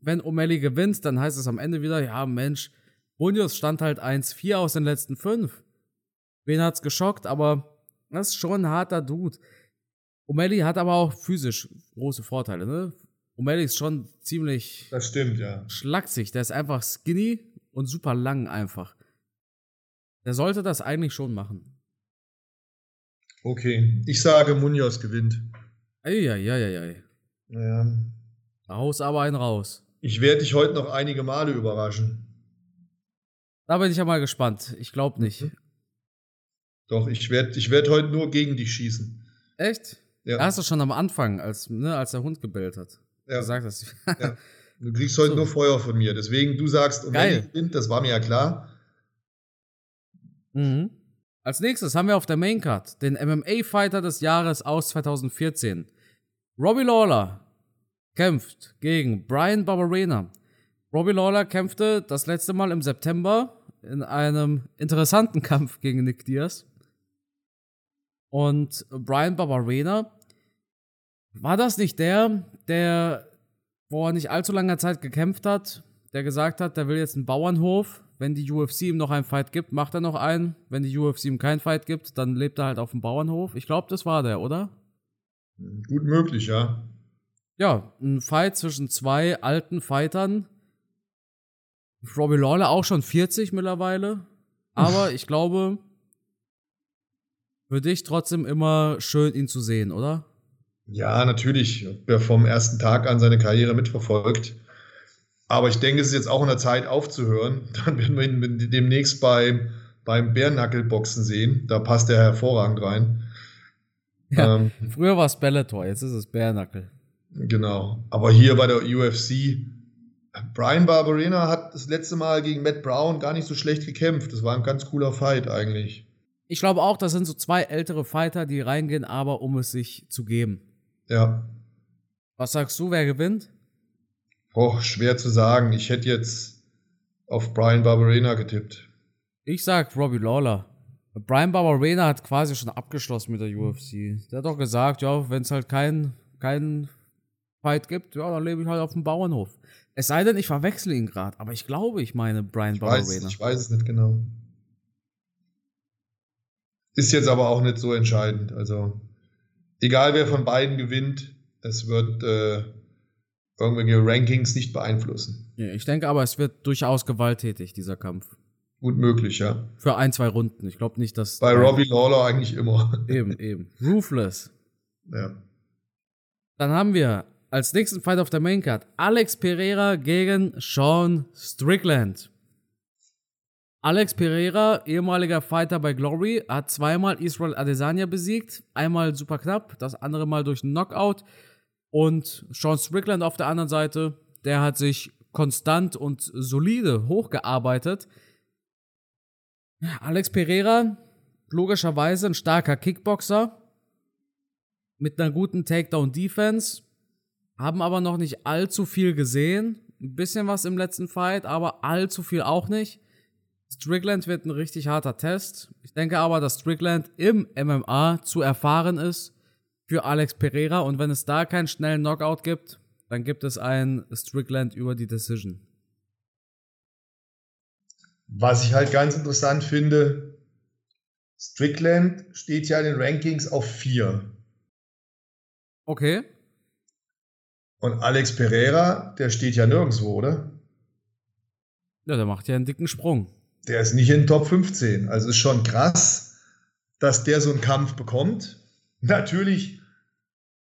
wenn O'Malley gewinnt, dann heißt es am Ende wieder, ja Mensch, Munoz stand halt 1-4 aus den letzten fünf. Wen hat's geschockt, aber das ist schon ein harter Dude. O'Malley hat aber auch physisch große Vorteile, ne? O'Malley ist schon ziemlich. Das stimmt, ja. Schlaksig. Der ist einfach skinny und super lang einfach. Der sollte das eigentlich schon machen. Okay. Ich sage, Munoz gewinnt. Eieieiei. Ja. Da haust aber einen raus. Ich werde dich heute noch einige Male überraschen. Da bin ich ja mal gespannt. Ich glaube nicht. Mhm. Doch, ich werde ich werd heute nur gegen dich schießen. Echt? Ja. Da hast du schon am Anfang, als, ne, als der Hund gebellt hat. Ja. Gesagt hast. ja. Du kriegst heute so. nur Feuer von mir. Deswegen, du sagst, um Geil. Kind, das war mir ja klar. Mhm. Als nächstes haben wir auf der Maincard den MMA-Fighter des Jahres aus 2014. Robbie Lawler kämpft gegen Brian Barberena. Robbie Lawler kämpfte das letzte Mal im September in einem interessanten Kampf gegen Nick Diaz. Und Brian Barberena, war das nicht der, der vor nicht allzu langer Zeit gekämpft hat, der gesagt hat, der will jetzt einen Bauernhof wenn die UFC ihm noch einen Fight gibt, macht er noch einen. Wenn die UFC ihm keinen Fight gibt, dann lebt er halt auf dem Bauernhof. Ich glaube, das war der, oder? Gut möglich, ja. Ja, ein Fight zwischen zwei alten Fightern. Robbie Lawler auch schon 40 mittlerweile. Aber ich glaube, für dich trotzdem immer schön, ihn zu sehen, oder? Ja, natürlich. Wer vom ersten Tag an seine Karriere mitverfolgt, aber ich denke, es ist jetzt auch in der Zeit aufzuhören. Dann werden wir ihn demnächst bei, beim Bärnackelboxen sehen. Da passt er hervorragend rein. Ja, ähm, früher war es Bellator, jetzt ist es Bärnackel. Genau. Aber hier bei der UFC, Brian Barberena hat das letzte Mal gegen Matt Brown gar nicht so schlecht gekämpft. Das war ein ganz cooler Fight eigentlich. Ich glaube auch, das sind so zwei ältere Fighter, die reingehen, aber um es sich zu geben. Ja. Was sagst du, wer gewinnt? Oh, schwer zu sagen. Ich hätte jetzt auf Brian Barberena getippt. Ich sag Robbie Lawler. Brian Barberena hat quasi schon abgeschlossen mit der UFC. Der hat doch gesagt, ja, wenn es halt keinen kein Fight gibt, ja, dann lebe ich halt auf dem Bauernhof. Es sei denn, ich verwechsel ihn gerade, aber ich glaube, ich meine Brian ich Barberena. Weiß, ich weiß es nicht genau. Ist jetzt aber auch nicht so entscheidend. Also, egal wer von beiden gewinnt, es wird äh, irgendwelche Rankings nicht beeinflussen. Ja, ich denke aber, es wird durchaus gewalttätig, dieser Kampf. Gut möglich, ja. Für ein, zwei Runden. Ich glaube nicht, dass. Bei Robbie Lawler eigentlich immer. Eben, eben. Ruthless. Ja. Dann haben wir als nächsten Fight auf der Maincard Alex Pereira gegen Sean Strickland. Alex Pereira, ehemaliger Fighter bei Glory, hat zweimal Israel Adesanya besiegt. Einmal super knapp, das andere Mal durch Knockout. Und Sean Strickland auf der anderen Seite, der hat sich konstant und solide hochgearbeitet. Alex Pereira, logischerweise ein starker Kickboxer mit einer guten Takedown-Defense, haben aber noch nicht allzu viel gesehen. Ein bisschen was im letzten Fight, aber allzu viel auch nicht. Strickland wird ein richtig harter Test. Ich denke aber, dass Strickland im MMA zu erfahren ist für Alex Pereira und wenn es da keinen schnellen Knockout gibt, dann gibt es ein Strickland über die Decision. Was ich halt ganz interessant finde, Strickland steht ja in den Rankings auf 4. Okay. Und Alex Pereira, der steht ja nirgendwo, oder? Ja, der macht ja einen dicken Sprung. Der ist nicht in den Top 15. Also ist schon krass, dass der so einen Kampf bekommt. Natürlich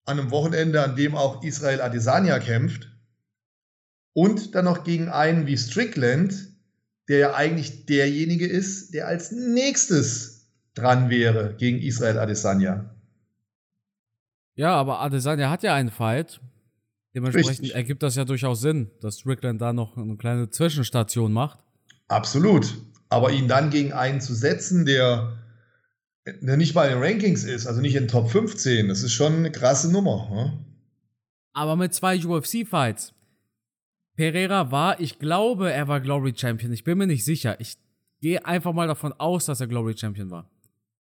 an einem Wochenende, an dem auch Israel Adesanya kämpft. Und dann noch gegen einen wie Strickland, der ja eigentlich derjenige ist, der als nächstes dran wäre gegen Israel Adesanya. Ja, aber Adesanya hat ja einen Fight. Dementsprechend Richtig. ergibt das ja durchaus Sinn, dass Strickland da noch eine kleine Zwischenstation macht. Absolut. Aber ihn dann gegen einen zu setzen, der, der nicht mal in den Rankings ist, also nicht in Top 15, das ist schon eine krasse Nummer. Ne? Aber mit zwei UFC-Fights. Pereira war, ich glaube, er war Glory Champion. Ich bin mir nicht sicher. Ich gehe einfach mal davon aus, dass er Glory Champion war.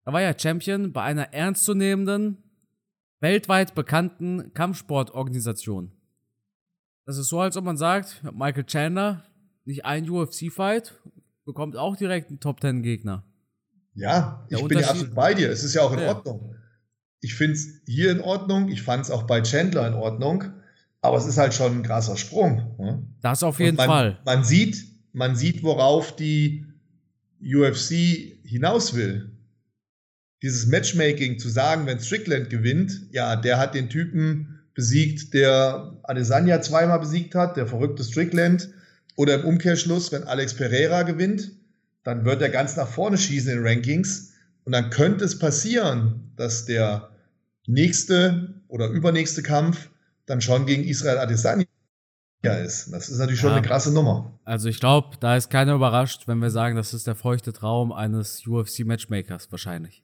Er war ja Champion bei einer ernstzunehmenden, weltweit bekannten Kampfsportorganisation. Das ist so, als ob man sagt, Michael Chandler, nicht ein UFC-Fight, bekommt auch direkt einen Top 10 Gegner. Ja, Der ich bin ja absolut bei dir. Es ist ja auch in Ja. Ordnung. Ich finde es hier in Ordnung. Ich fand es auch bei Chandler in Ordnung. Aber es ist halt schon ein krasser Sprung. Ne? Das auf jeden man, Fall. Man sieht, man sieht, worauf die UFC hinaus will. Dieses Matchmaking zu sagen, wenn Strickland gewinnt, ja, der hat den Typen besiegt, der Adesanya zweimal besiegt hat, der verrückte Strickland. Oder im Umkehrschluss, wenn Alex Pereira gewinnt, dann wird er ganz nach vorne schießen in den Rankings. Und dann könnte es passieren, dass der nächste oder übernächste Kampf dann schon gegen Israel Adesanya ist. Das ist natürlich schon Ja. eine krasse Nummer. Also ich glaube, da ist keiner überrascht, wenn wir sagen, das ist der feuchte Traum eines UFC-Matchmakers wahrscheinlich.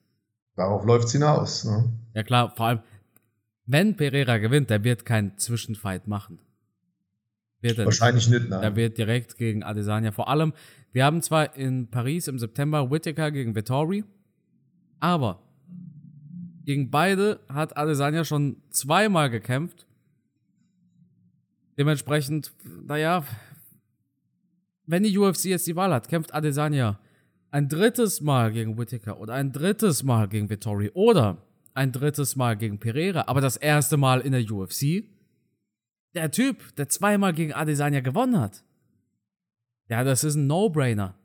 Darauf läuft es hinaus. Ne? Ja klar, vor allem, wenn Pereira gewinnt, der wird keinen Zwischenfight machen. Er nicht. Wahrscheinlich nicht, Der nein. wird direkt gegen Adesanya. Vor allem, wir haben zwar in Paris im September Whittaker gegen Vettori, aber gegen beide hat Adesanya schon zweimal gekämpft. Dementsprechend, naja, wenn die UFC jetzt die Wahl hat, kämpft Adesanya ein drittes Mal gegen Whittaker oder ein drittes Mal gegen Vettori oder ein drittes Mal gegen Pereira, aber das erste Mal in der UFC. Der Typ, der zweimal gegen Adesanya gewonnen hat. Ja, das ist ein No-Brainer.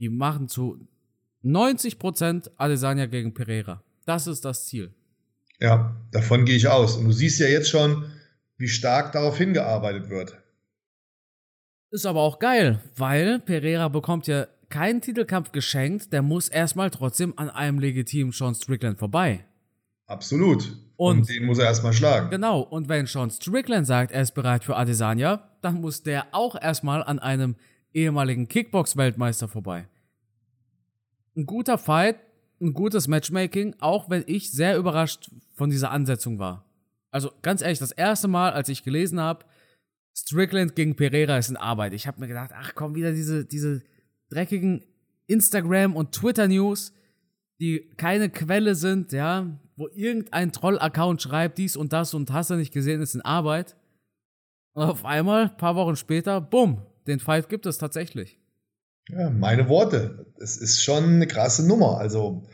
Die machen zu 90% Adesanya gegen Pereira. Das ist das Ziel. Ja, davon gehe ich aus. Und du siehst ja jetzt schon, wie stark darauf hingearbeitet wird. Ist aber auch geil, weil Pereira bekommt ja keinen Titelkampf geschenkt, der muss erstmal trotzdem an einem legitimen Sean Strickland vorbei. Absolut. Und, und, den muss er erstmal schlagen. Genau. Und wenn Sean Strickland sagt, er ist bereit für Adesanya, dann muss der auch erstmal an einem ehemaligen Kickbox-Weltmeister vorbei. Ein guter Fight, ein gutes Matchmaking, auch wenn ich sehr überrascht von dieser Ansetzung war. Also ganz ehrlich, das erste Mal, als ich gelesen habe, Strickland gegen Pereira ist in Arbeit. Ich habe mir gedacht, ach komm, wieder diese, diese dreckigen Instagram- und Twitter-News, die keine Quelle sind, ja, wo irgendein Troll-Account schreibt, dies und das und hast du nicht gesehen, ist in Arbeit. Und auf einmal, ein paar Wochen später, bumm, den Fight gibt es tatsächlich. Ja, meine Worte. Es ist schon eine krasse Nummer. Also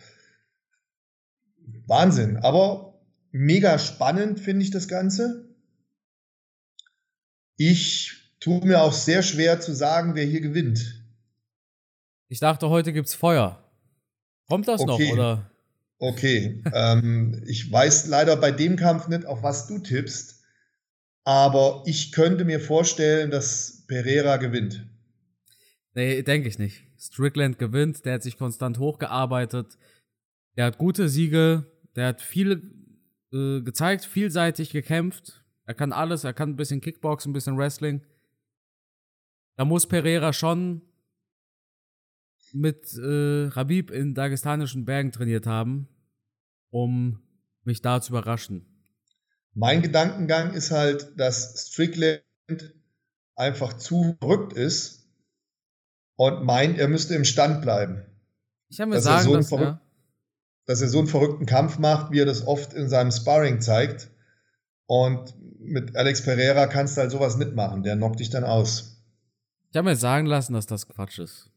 Wahnsinn. Aber mega spannend finde ich das Ganze. Ich tue mir auch sehr schwer zu sagen, wer hier gewinnt. Ich dachte, heute gibt's Feuer. Kommt das okay. noch, oder? Okay. ähm, ich weiß leider bei dem Kampf nicht, auf was du tippst. Aber ich könnte mir vorstellen, dass Pereira gewinnt. Nee, denke ich nicht. Strickland gewinnt, der hat sich konstant hochgearbeitet. Der hat gute Siege, der hat viel äh, gezeigt, vielseitig gekämpft. Er kann alles, er kann ein bisschen Kickboxen, ein bisschen Wrestling. Da muss Pereira schon mit äh, Rabib in dagestanischen Bergen trainiert haben, um mich da zu überraschen. Mein Gedankengang ist halt, dass Strickland einfach zu verrückt ist und meint, er müsste im Stand bleiben. Ich habe mir sagen, er so dass, ja. Dass er so einen verrückten Kampf macht, wie er das oft in seinem Sparring zeigt. Und mit Alex Pereira kannst du halt sowas mitmachen. Der knockt dich dann aus. Ich habe mir sagen lassen, dass das Quatsch ist.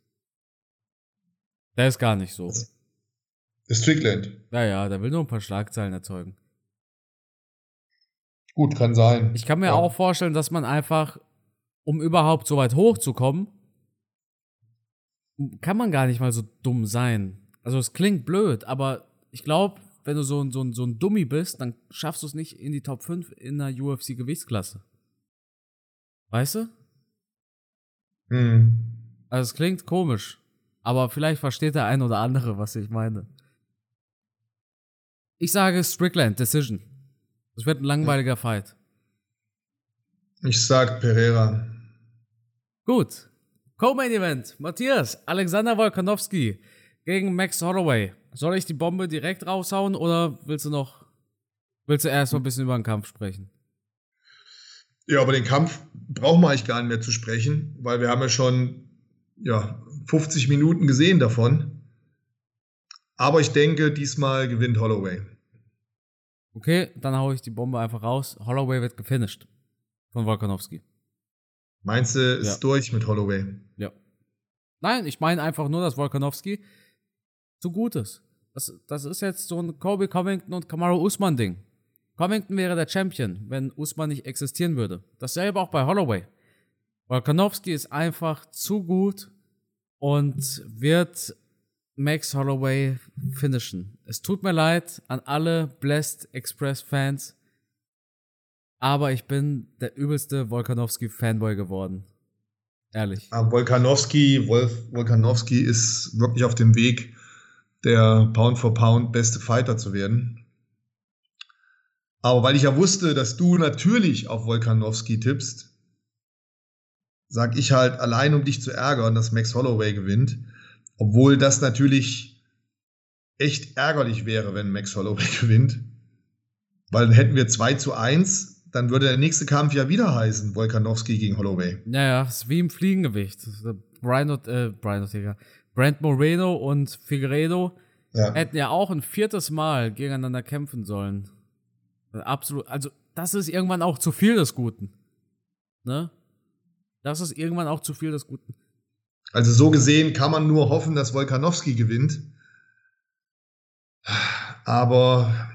Der ist gar nicht so. Strickland. Ja, ja, der will nur ein paar Schlagzeilen erzeugen. Gut, kann sein. Ich kann mir ja. auch vorstellen, dass man einfach, um überhaupt so weit hochzukommen, kann man gar nicht mal so dumm sein. Also es klingt blöd, aber ich glaube, wenn du so ein, so, ein, so ein Dummy bist, dann schaffst du es nicht in die Top 5 in der UFC-Gewichtsklasse. Weißt du? Hm. Also es klingt komisch, aber vielleicht versteht der ein oder andere, was ich meine. Ich sage Strickland, Decision. Das wird ein langweiliger Fight. Ich sag Pereira. Gut. Co-Main Event. Matthias, Alexander Wolkanowski gegen Max Holloway. Soll ich die Bombe direkt raushauen oder willst du noch, willst du erst mal ein bisschen über den Kampf sprechen? Ja, aber den Kampf brauchen wir eigentlich gar nicht mehr zu sprechen, weil wir haben ja schon ja, 50 Minuten gesehen davon. Aber ich denke, diesmal gewinnt Holloway. Okay, dann haue ich die Bombe einfach raus. Holloway wird gefinisht von Volkanovski. Meinst du, ist ja. durch mit Holloway? Ja. Nein, ich meine einfach nur, dass Volkanovski zu gut ist. Das, das ist jetzt so ein Kobe Covington und Kamaru Usman Ding. Covington wäre der Champion, wenn Usman nicht existieren würde. Dasselbe auch bei Holloway. Volkanovski ist einfach zu gut und wird Max Holloway finishen. Es tut mir leid an alle Blessed Express Fans, aber ich bin der übelste Volkanovski-Fanboy geworden. Ehrlich. Aber Volkanovski, Wolf, Volkanovski ist wirklich auf dem Weg, der Pound for Pound beste Fighter zu werden. Aber weil ich ja wusste, dass du natürlich auf Volkanovski tippst, sag ich halt allein, um dich zu ärgern, dass Max Holloway gewinnt. Obwohl das natürlich echt ärgerlich wäre, wenn Max Holloway gewinnt. Weil dann hätten wir 2 zu 1, dann würde der nächste Kampf ja wieder heißen, Volkanowski gegen Holloway. Naja, ist wie im Fliegengewicht. Brian, äh, Brian. Brent Moreno und Figueredo ja. hätten ja auch ein viertes Mal gegeneinander kämpfen sollen. Absolut. Also, das ist irgendwann auch zu viel des Guten. Ne? Das ist irgendwann auch zu viel des Guten. Also so gesehen kann man nur hoffen, dass Wolkanowski gewinnt. Aber.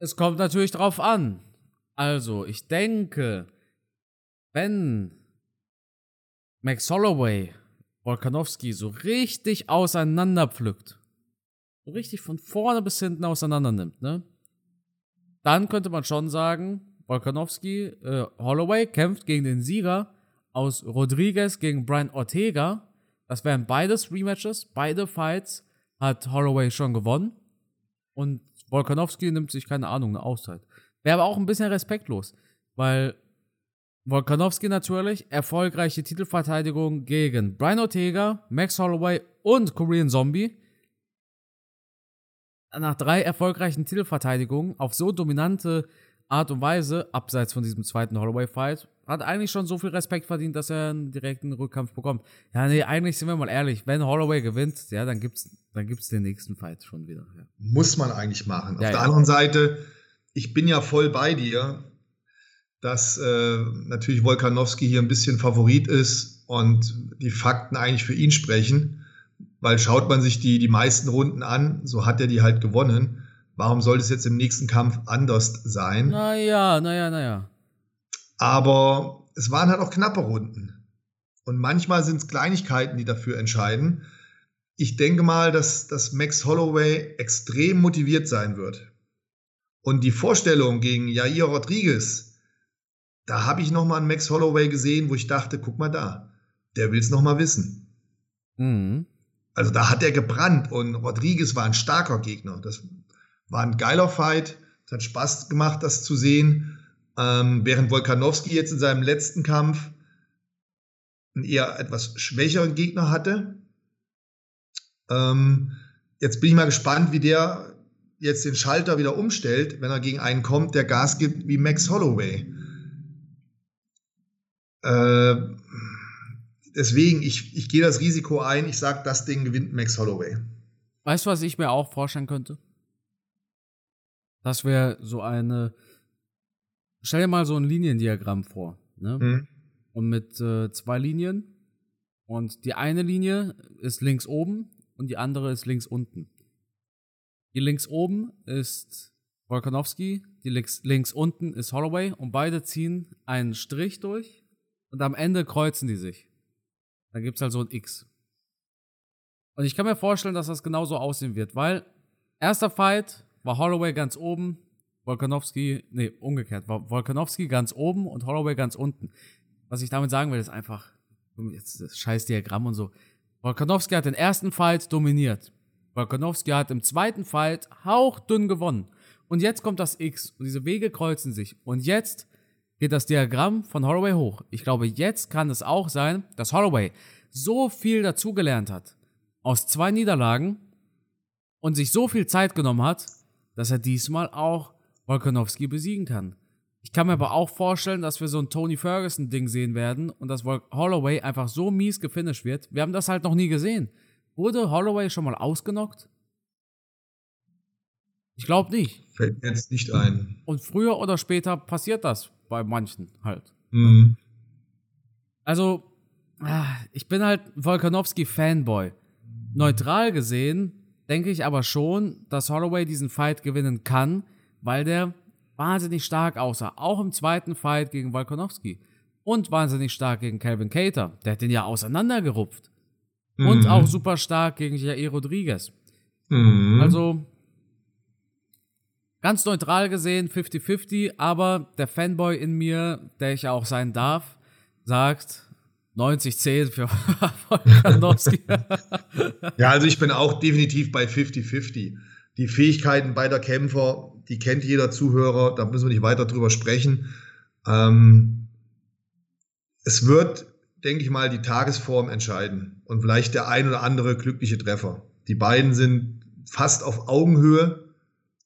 Es kommt natürlich drauf an. Also, ich denke, wenn Max Holloway Volkanowski so richtig auseinanderpflückt, so richtig von vorne bis hinten auseinander nimmt, ne? Dann könnte man schon sagen, Volkanowski, äh, Holloway kämpft gegen den Sieger aus Rodriguez gegen Brian Ortega. Das wären beides Rematches, beide Fights hat Holloway schon gewonnen. Und Volkanovski nimmt sich, keine Ahnung, eine Auszeit. Wäre aber auch ein bisschen respektlos, weil Volkanovski natürlich erfolgreiche Titelverteidigung gegen Brian Ortega, Max Holloway und Korean Zombie. Nach drei erfolgreichen Titelverteidigungen auf so dominante Art und Weise, abseits von diesem zweiten Holloway-Fight, hat eigentlich schon so viel Respekt verdient, dass er einen direkten Rückkampf bekommt. Ja, nee, eigentlich sind wir mal ehrlich, wenn Holloway gewinnt, ja, dann gibt's, dann gibt's den nächsten Fight schon wieder. Ja. Muss man eigentlich machen. Ja, Auf der ja. anderen Seite, ich bin ja voll bei dir, dass äh, natürlich Volkanowski hier ein bisschen Favorit ist und die Fakten eigentlich für ihn sprechen, weil schaut man sich die, die meisten Runden an, so hat er die halt gewonnen. Warum soll es jetzt im nächsten Kampf anders sein? Naja, naja, naja. Aber es waren halt auch knappe Runden. Und manchmal sind es Kleinigkeiten, die dafür entscheiden. Ich denke mal, dass, dass Max Holloway extrem motiviert sein wird. Und die Vorstellung gegen Jair Rodriguez, da habe ich nochmal einen Max Holloway gesehen, wo ich dachte, guck mal da, der will es nochmal wissen. Mhm. Also da hat er gebrannt und Rodriguez war ein starker Gegner. Das war ein geiler Fight. Es hat Spaß gemacht, das zu sehen. Ähm, während Volkanowski jetzt in seinem letzten Kampf einen eher etwas schwächeren Gegner hatte. Ähm, jetzt bin ich mal gespannt, wie der jetzt den Schalter wieder umstellt, wenn er gegen einen kommt, der Gas gibt wie Max Holloway. Äh, deswegen, ich, ich gehe das Risiko ein, ich sage, das Ding gewinnt Max Holloway. Weißt du, was ich mir auch vorstellen könnte? Das wäre so eine. Stell dir mal so ein Liniendiagramm vor. Ne? Hm? Und mit äh, zwei Linien. Und die eine Linie ist links oben und die andere ist links unten. Die links oben ist Volkanovski, die links, links unten ist Holloway und beide ziehen einen Strich durch und am Ende kreuzen die sich. Dann gibt es halt so ein X. Und ich kann mir vorstellen, dass das genauso aussehen wird, weil erster Fight war Holloway ganz oben, Volkanovski, nee, umgekehrt, war Volkanovski ganz oben und Holloway ganz unten. Was ich damit sagen will, ist einfach, jetzt das scheiß Diagramm und so. Volkanovski hat den ersten Fight dominiert. Volkanovski hat im zweiten Fight hauchdünn gewonnen. Und jetzt kommt das X und diese Wege kreuzen sich. Und jetzt geht das Diagramm von Holloway hoch. Ich glaube, jetzt kann es auch sein, dass Holloway so viel dazugelernt hat aus zwei Niederlagen und sich so viel Zeit genommen hat, dass er diesmal auch Volkanovski besiegen kann. Ich kann mir aber auch vorstellen, dass wir so ein Tony Ferguson-Ding sehen werden und dass Holloway einfach so mies gefinisht wird. Wir haben das halt noch nie gesehen. Wurde Holloway schon mal ausgenockt? Ich glaube nicht. Fällt mir jetzt nicht ein. Und früher oder später passiert das bei manchen halt. Mhm. Also, ah, ich bin halt Volkanovski-Fanboy. Neutral gesehen denke ich aber schon, dass Holloway diesen Fight gewinnen kann, weil der wahnsinnig stark aussah. Auch im zweiten Fight gegen Volkanovski. Und wahnsinnig stark gegen Calvin Cater. Der hat den ja auseinandergerupft. Und Mhm. auch super stark gegen Jair Rodriguez. Mhm. Also ganz neutral gesehen 50-50, aber der Fanboy in mir, der ich auch sein darf, sagt 90-10 für Volkanovski. Ja, also ich bin auch definitiv bei 50-50. Die Fähigkeiten beider Kämpfer, die kennt jeder Zuhörer, da müssen wir nicht weiter drüber sprechen. Ähm, es wird, denke ich mal, die Tagesform entscheiden und vielleicht der ein oder andere glückliche Treffer. Die beiden sind fast auf Augenhöhe.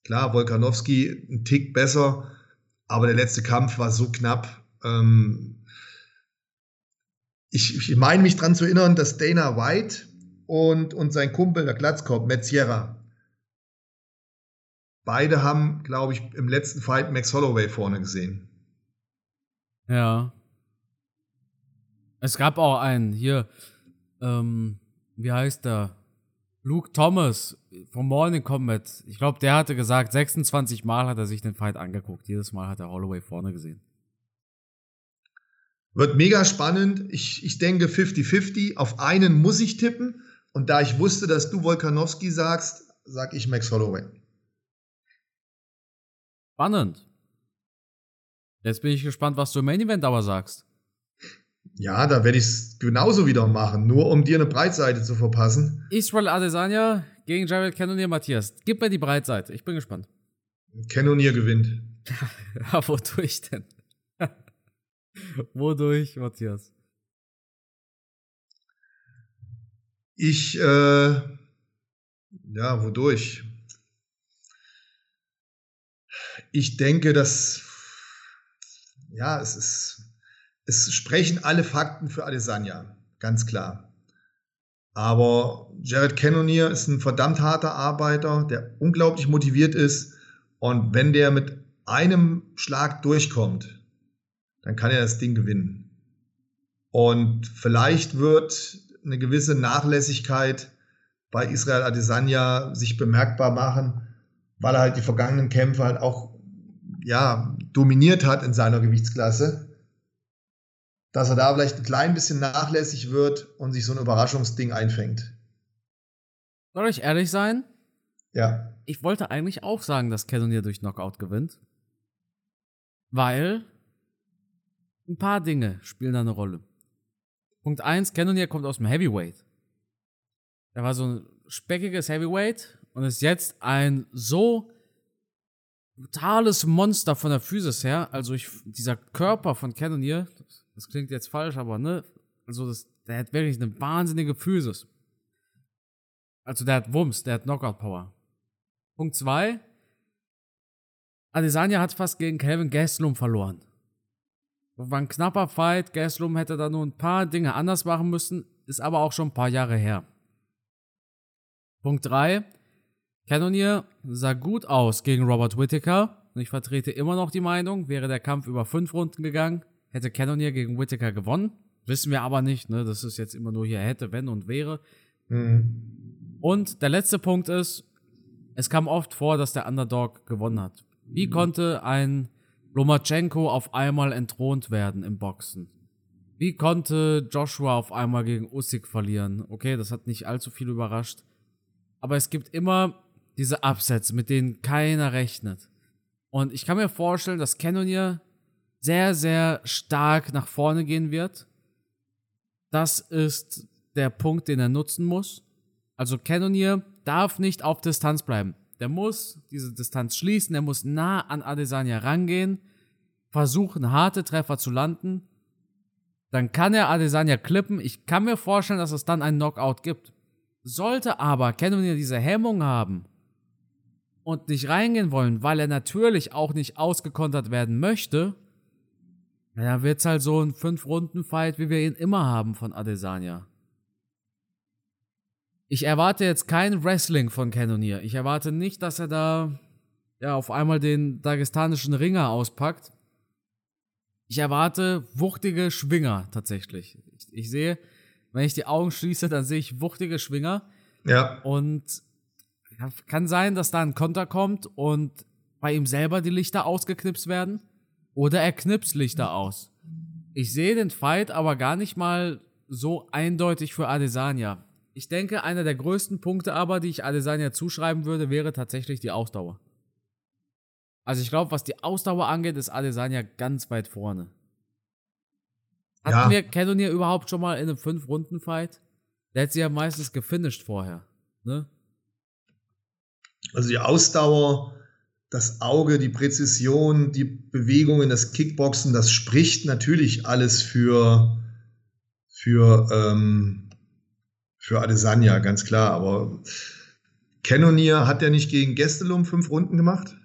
Klar, Volkanowski ein Tick besser, aber der letzte Kampf war so knapp. Ähm, ich, ich meine mich daran zu erinnern, dass Dana White und, und sein Kumpel, der Glatzkopf, Matt Sierra, beide haben, glaube ich, im letzten Fight Max Holloway vorne gesehen. ja. Es gab auch einen hier, ähm, wie heißt der? Luke Thomas vom Morning Combat. Ich glaube, der hatte gesagt, 26 Mal hat er sich den Fight angeguckt. Jedes Mal hat er Holloway vorne gesehen. Wird mega spannend. Ich, ich denke 50-50. Auf einen muss ich tippen. Und da ich wusste, dass du Volkanowski sagst, sag ich Max Holloway. Spannend. Jetzt bin ich gespannt, was du im Main Event aber sagst. Ja, da werde ich es genauso wieder machen, nur um dir eine Breitseite zu verpassen. Israel Adesanya gegen Jared Cannonier, Matthias. Gib mir die Breitseite. Ich bin gespannt. Cannonier gewinnt. ja, wodurch denn? wodurch, Matthias? Ich, äh, ja, wodurch? Ich denke, dass, ja, es ist, es sprechen alle Fakten für Adesanya, ganz klar. Aber Jared Cannonier ist ein verdammt harter Arbeiter, der unglaublich motiviert ist. Und wenn der mit einem Schlag durchkommt, dann kann er das Ding gewinnen. Und vielleicht wird eine gewisse Nachlässigkeit bei Israel Adesanya sich bemerkbar machen, weil er halt die vergangenen Kämpfe halt auch ja, dominiert hat in seiner Gewichtsklasse dass er da vielleicht ein klein bisschen nachlässig wird und sich so ein Überraschungsding einfängt. Soll ich ehrlich sein? Ja. Ich wollte eigentlich auch sagen, dass Cannonier durch Knockout gewinnt. Weil ein paar Dinge spielen da eine Rolle. Punkt 1, Cannonier kommt aus dem Heavyweight. Er war so ein speckiges Heavyweight und ist jetzt ein so brutales Monster von der Physis her. Also ich, dieser Körper von Cannonier, das klingt jetzt falsch, aber ne, also das, der hat wirklich eine wahnsinnige Physis. Also der hat Wumms, der hat Knockout-Power. Punkt 2. Adesanya hat fast gegen Calvin Gastelum verloren. War ein knapper Fight. Gastelum hätte da nur ein paar Dinge anders machen müssen, ist aber auch schon ein paar Jahre her. Punkt 3. Cannonier sah gut aus gegen Robert Whittaker. Und ich vertrete immer noch die Meinung, wäre der Kampf über fünf Runden gegangen, hätte Cannonier gegen Whittaker gewonnen. Wissen wir aber nicht, ne? Das ist jetzt immer nur hier hätte, wenn und wäre. Mhm. Und der letzte Punkt ist, es kam oft vor, dass der Underdog gewonnen hat. Wie mhm. konnte ein Lomachenko auf einmal entthront werden im Boxen? Wie konnte Joshua auf einmal gegen Usyk verlieren? Okay, das hat nicht allzu viel überrascht. Aber es gibt immer diese Upsets, mit denen keiner rechnet. Und ich kann mir vorstellen, dass Cannonier sehr, sehr stark nach vorne gehen wird. Das ist der Punkt, den er nutzen muss. Also Cannonier darf nicht auf Distanz bleiben. Der muss diese Distanz schließen, der muss nah an Adesanya rangehen, versuchen, harte Treffer zu landen. Dann kann er Adesanya klippen. Ich kann mir vorstellen, dass es dann einen Knockout gibt. Sollte aber Cannonier diese Hemmung haben und nicht reingehen wollen, weil er natürlich auch nicht ausgekontert werden möchte, ja, wird's halt so ein Fünf-Runden-Fight, wie wir ihn immer haben von Adesanya. Ich erwarte jetzt kein Wrestling von Cannonier. Ich erwarte nicht, dass er da ja auf einmal den dagestanischen Ringer auspackt. Ich erwarte wuchtige Schwinger tatsächlich. Ich, ich sehe, wenn ich die Augen schließe, dann sehe ich wuchtige Schwinger. Ja. Und ja, kann sein, dass da ein Konter kommt und bei ihm selber die Lichter ausgeknipst werden. Oder er knipst Lichter aus. Ich sehe den Fight aber gar nicht mal so eindeutig für Adesanya. Ich denke, einer der größten Punkte aber, die ich Adesanya zuschreiben würde, wäre tatsächlich die Ausdauer. Also ich glaube, was die Ausdauer angeht, ist Adesanya ganz weit vorne. Hatten ja. wir Cannonier überhaupt schon mal in einem 5-Runden-Fight? Der hat sie ja meistens gefinisht vorher. Ne? Also die Ausdauer das Auge, die Präzision, die Bewegungen, das Kickboxen, das spricht natürlich alles für, für, ähm, für Adesanya, ganz klar. Aber Cannonier hat er nicht gegen Gestelum fünf Runden gemacht?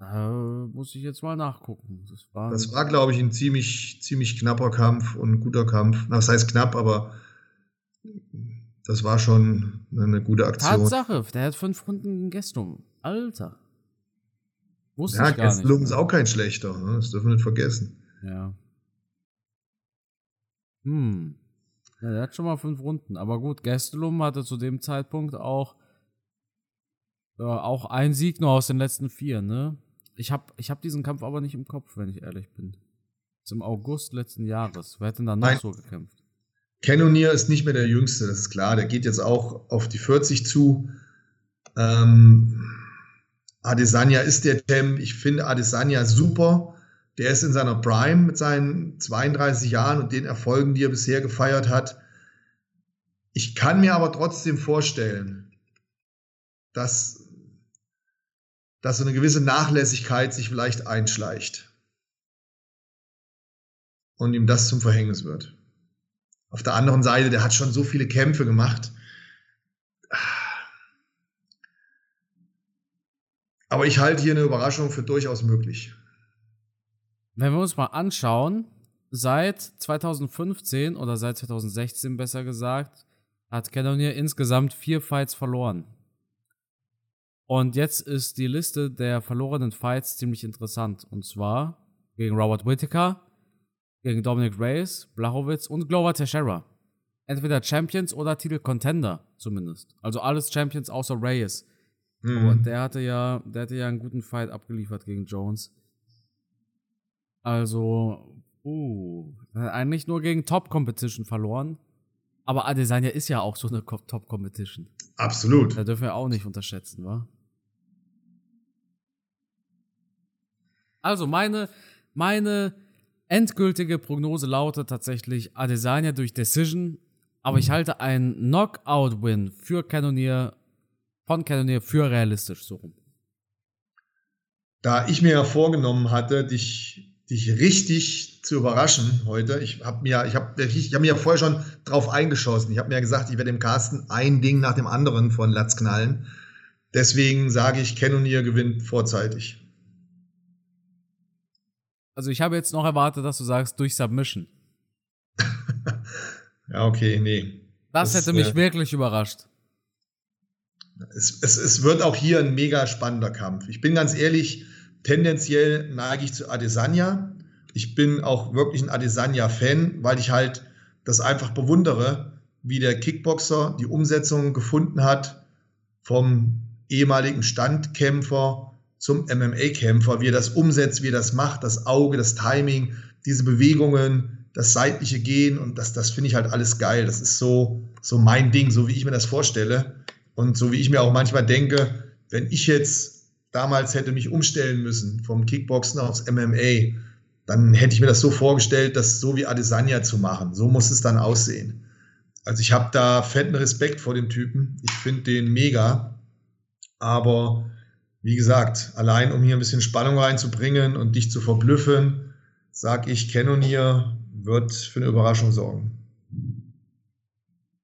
Äh, muss ich jetzt mal nachgucken. Das war, das war glaube ich, ein ziemlich, ziemlich knapper Kampf und ein guter Kampf. Das heißt knapp, aber das war schon eine gute Aktion. Tatsache, der hat fünf Runden Gestum. Alter. Wusste ja, ich gar Gestlum nicht. ist auch kein schlechter. Ne? Das dürfen wir nicht vergessen. Ja. Hm. Ja, der hat schon mal fünf Runden. Aber gut, Gestelum hatte zu dem Zeitpunkt auch, äh, auch einen Sieg nur aus den letzten vier, ne? Ich hab, ich hab diesen Kampf aber nicht im Kopf, wenn ich ehrlich bin. Das ist im August letzten Jahres. Wer hat denn da noch so gekämpft? Cannonier ist nicht mehr der Jüngste, das ist klar. Der geht jetzt auch auf die 40 zu. Ähm, Adesanya ist der Tem. Ich finde Adesanya super. Der ist in seiner Prime mit seinen 32 Jahren und den Erfolgen, die er bisher gefeiert hat. Ich kann mir aber trotzdem vorstellen, dass, dass so eine gewisse Nachlässigkeit sich vielleicht einschleicht und ihm das zum Verhängnis wird. Auf der anderen Seite, der hat schon so viele Kämpfe gemacht. Aber ich halte hier eine Überraschung für durchaus möglich. Wenn wir uns mal anschauen, seit 2015 oder seit 2016 besser gesagt, hat Cannonier insgesamt vier Fights verloren. Und jetzt ist die Liste der verlorenen Fights ziemlich interessant. Und zwar gegen Robert Whittaker, gegen Dominic Reyes, Blachowitz und Glover Teixeira. Entweder Champions oder Titel-Contender zumindest. Also alles Champions außer Reyes. Mhm. Und der hatte ja, der hatte ja einen guten Fight abgeliefert gegen Jones. Also, uh, eigentlich nur gegen Top-Competition verloren. Aber Adesanya ist ja auch so eine Top-Competition. Absolut. Da dürfen wir auch nicht unterschätzen, wa? Also, meine, meine endgültige Prognose lautet tatsächlich Adesanya durch Decision. Aber ich halte einen Knockout-Win für Cannonier, von Cannonier für realistisch so rum. Da ich mir ja vorgenommen hatte, dich dich richtig zu überraschen heute. Ich habe mir, ich habe, ich habe mir ja vorher schon drauf eingeschossen. Ich habe mir ja gesagt, ich werde dem Carsten ein Ding nach dem anderen von Latz knallen. Deswegen sage ich, Cannoneer gewinnt vorzeitig. Also ich habe jetzt noch erwartet, dass du sagst durch Submission. ja, okay, nee. Das, das hätte mich äh, wirklich überrascht. Es, es, es wird auch hier ein mega spannender Kampf. Ich bin ganz ehrlich, tendenziell neige ich zu Adesanya. Ich bin auch wirklich ein Adesanya-Fan, weil ich halt das einfach bewundere, wie der Kickboxer die Umsetzung gefunden hat vom ehemaligen Standkämpfer zum MMA-Kämpfer, wie er das umsetzt, wie er das macht, das Auge, das Timing, diese Bewegungen, das seitliche Gehen und das, das finde ich halt alles geil. Das ist so, so mein Ding, so wie ich mir das vorstelle und so wie ich mir auch manchmal denke, wenn ich jetzt damals hätte mich umstellen müssen vom Kickboxen aufs MMA, dann hätte ich mir das so vorgestellt, das so wie Adesanya zu machen. So muss es dann aussehen. Also ich habe da fetten Respekt vor dem Typen. Ich finde den mega. Aber wie gesagt, allein um hier ein bisschen Spannung reinzubringen und dich zu verblüffen, sag ich, Cannoneer wird für eine Überraschung sorgen.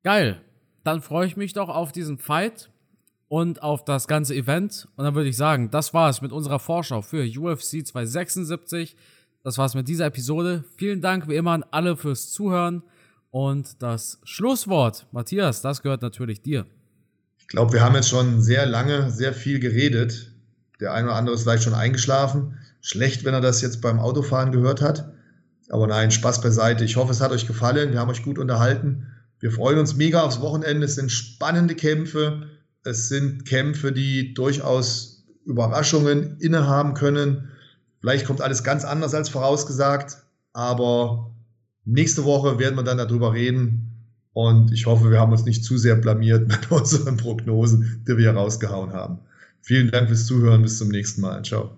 Geil. Dann freue ich mich doch auf diesen Fight und auf das ganze Event. Und dann würde ich sagen, das war's mit unserer Vorschau für UFC 276. Das war's mit dieser Episode. Vielen Dank wie immer an alle fürs Zuhören. Und das Schlusswort, Matthias, das gehört natürlich dir. Ich glaube, wir haben jetzt schon sehr lange, sehr viel geredet. Der eine oder andere ist vielleicht schon eingeschlafen. Schlecht, wenn er das jetzt beim Autofahren gehört hat. Aber nein, Spaß beiseite. Ich hoffe, es hat euch gefallen. Wir haben euch gut unterhalten. Wir freuen uns mega aufs Wochenende. Es sind spannende Kämpfe. Es sind Kämpfe, die durchaus Überraschungen innehaben können. Vielleicht kommt alles ganz anders als vorausgesagt, aber nächste Woche werden wir dann darüber reden. Und ich hoffe, wir haben uns nicht zu sehr blamiert mit unseren Prognosen, die wir rausgehauen haben. Vielen Dank fürs Zuhören. Bis zum nächsten Mal. Ciao.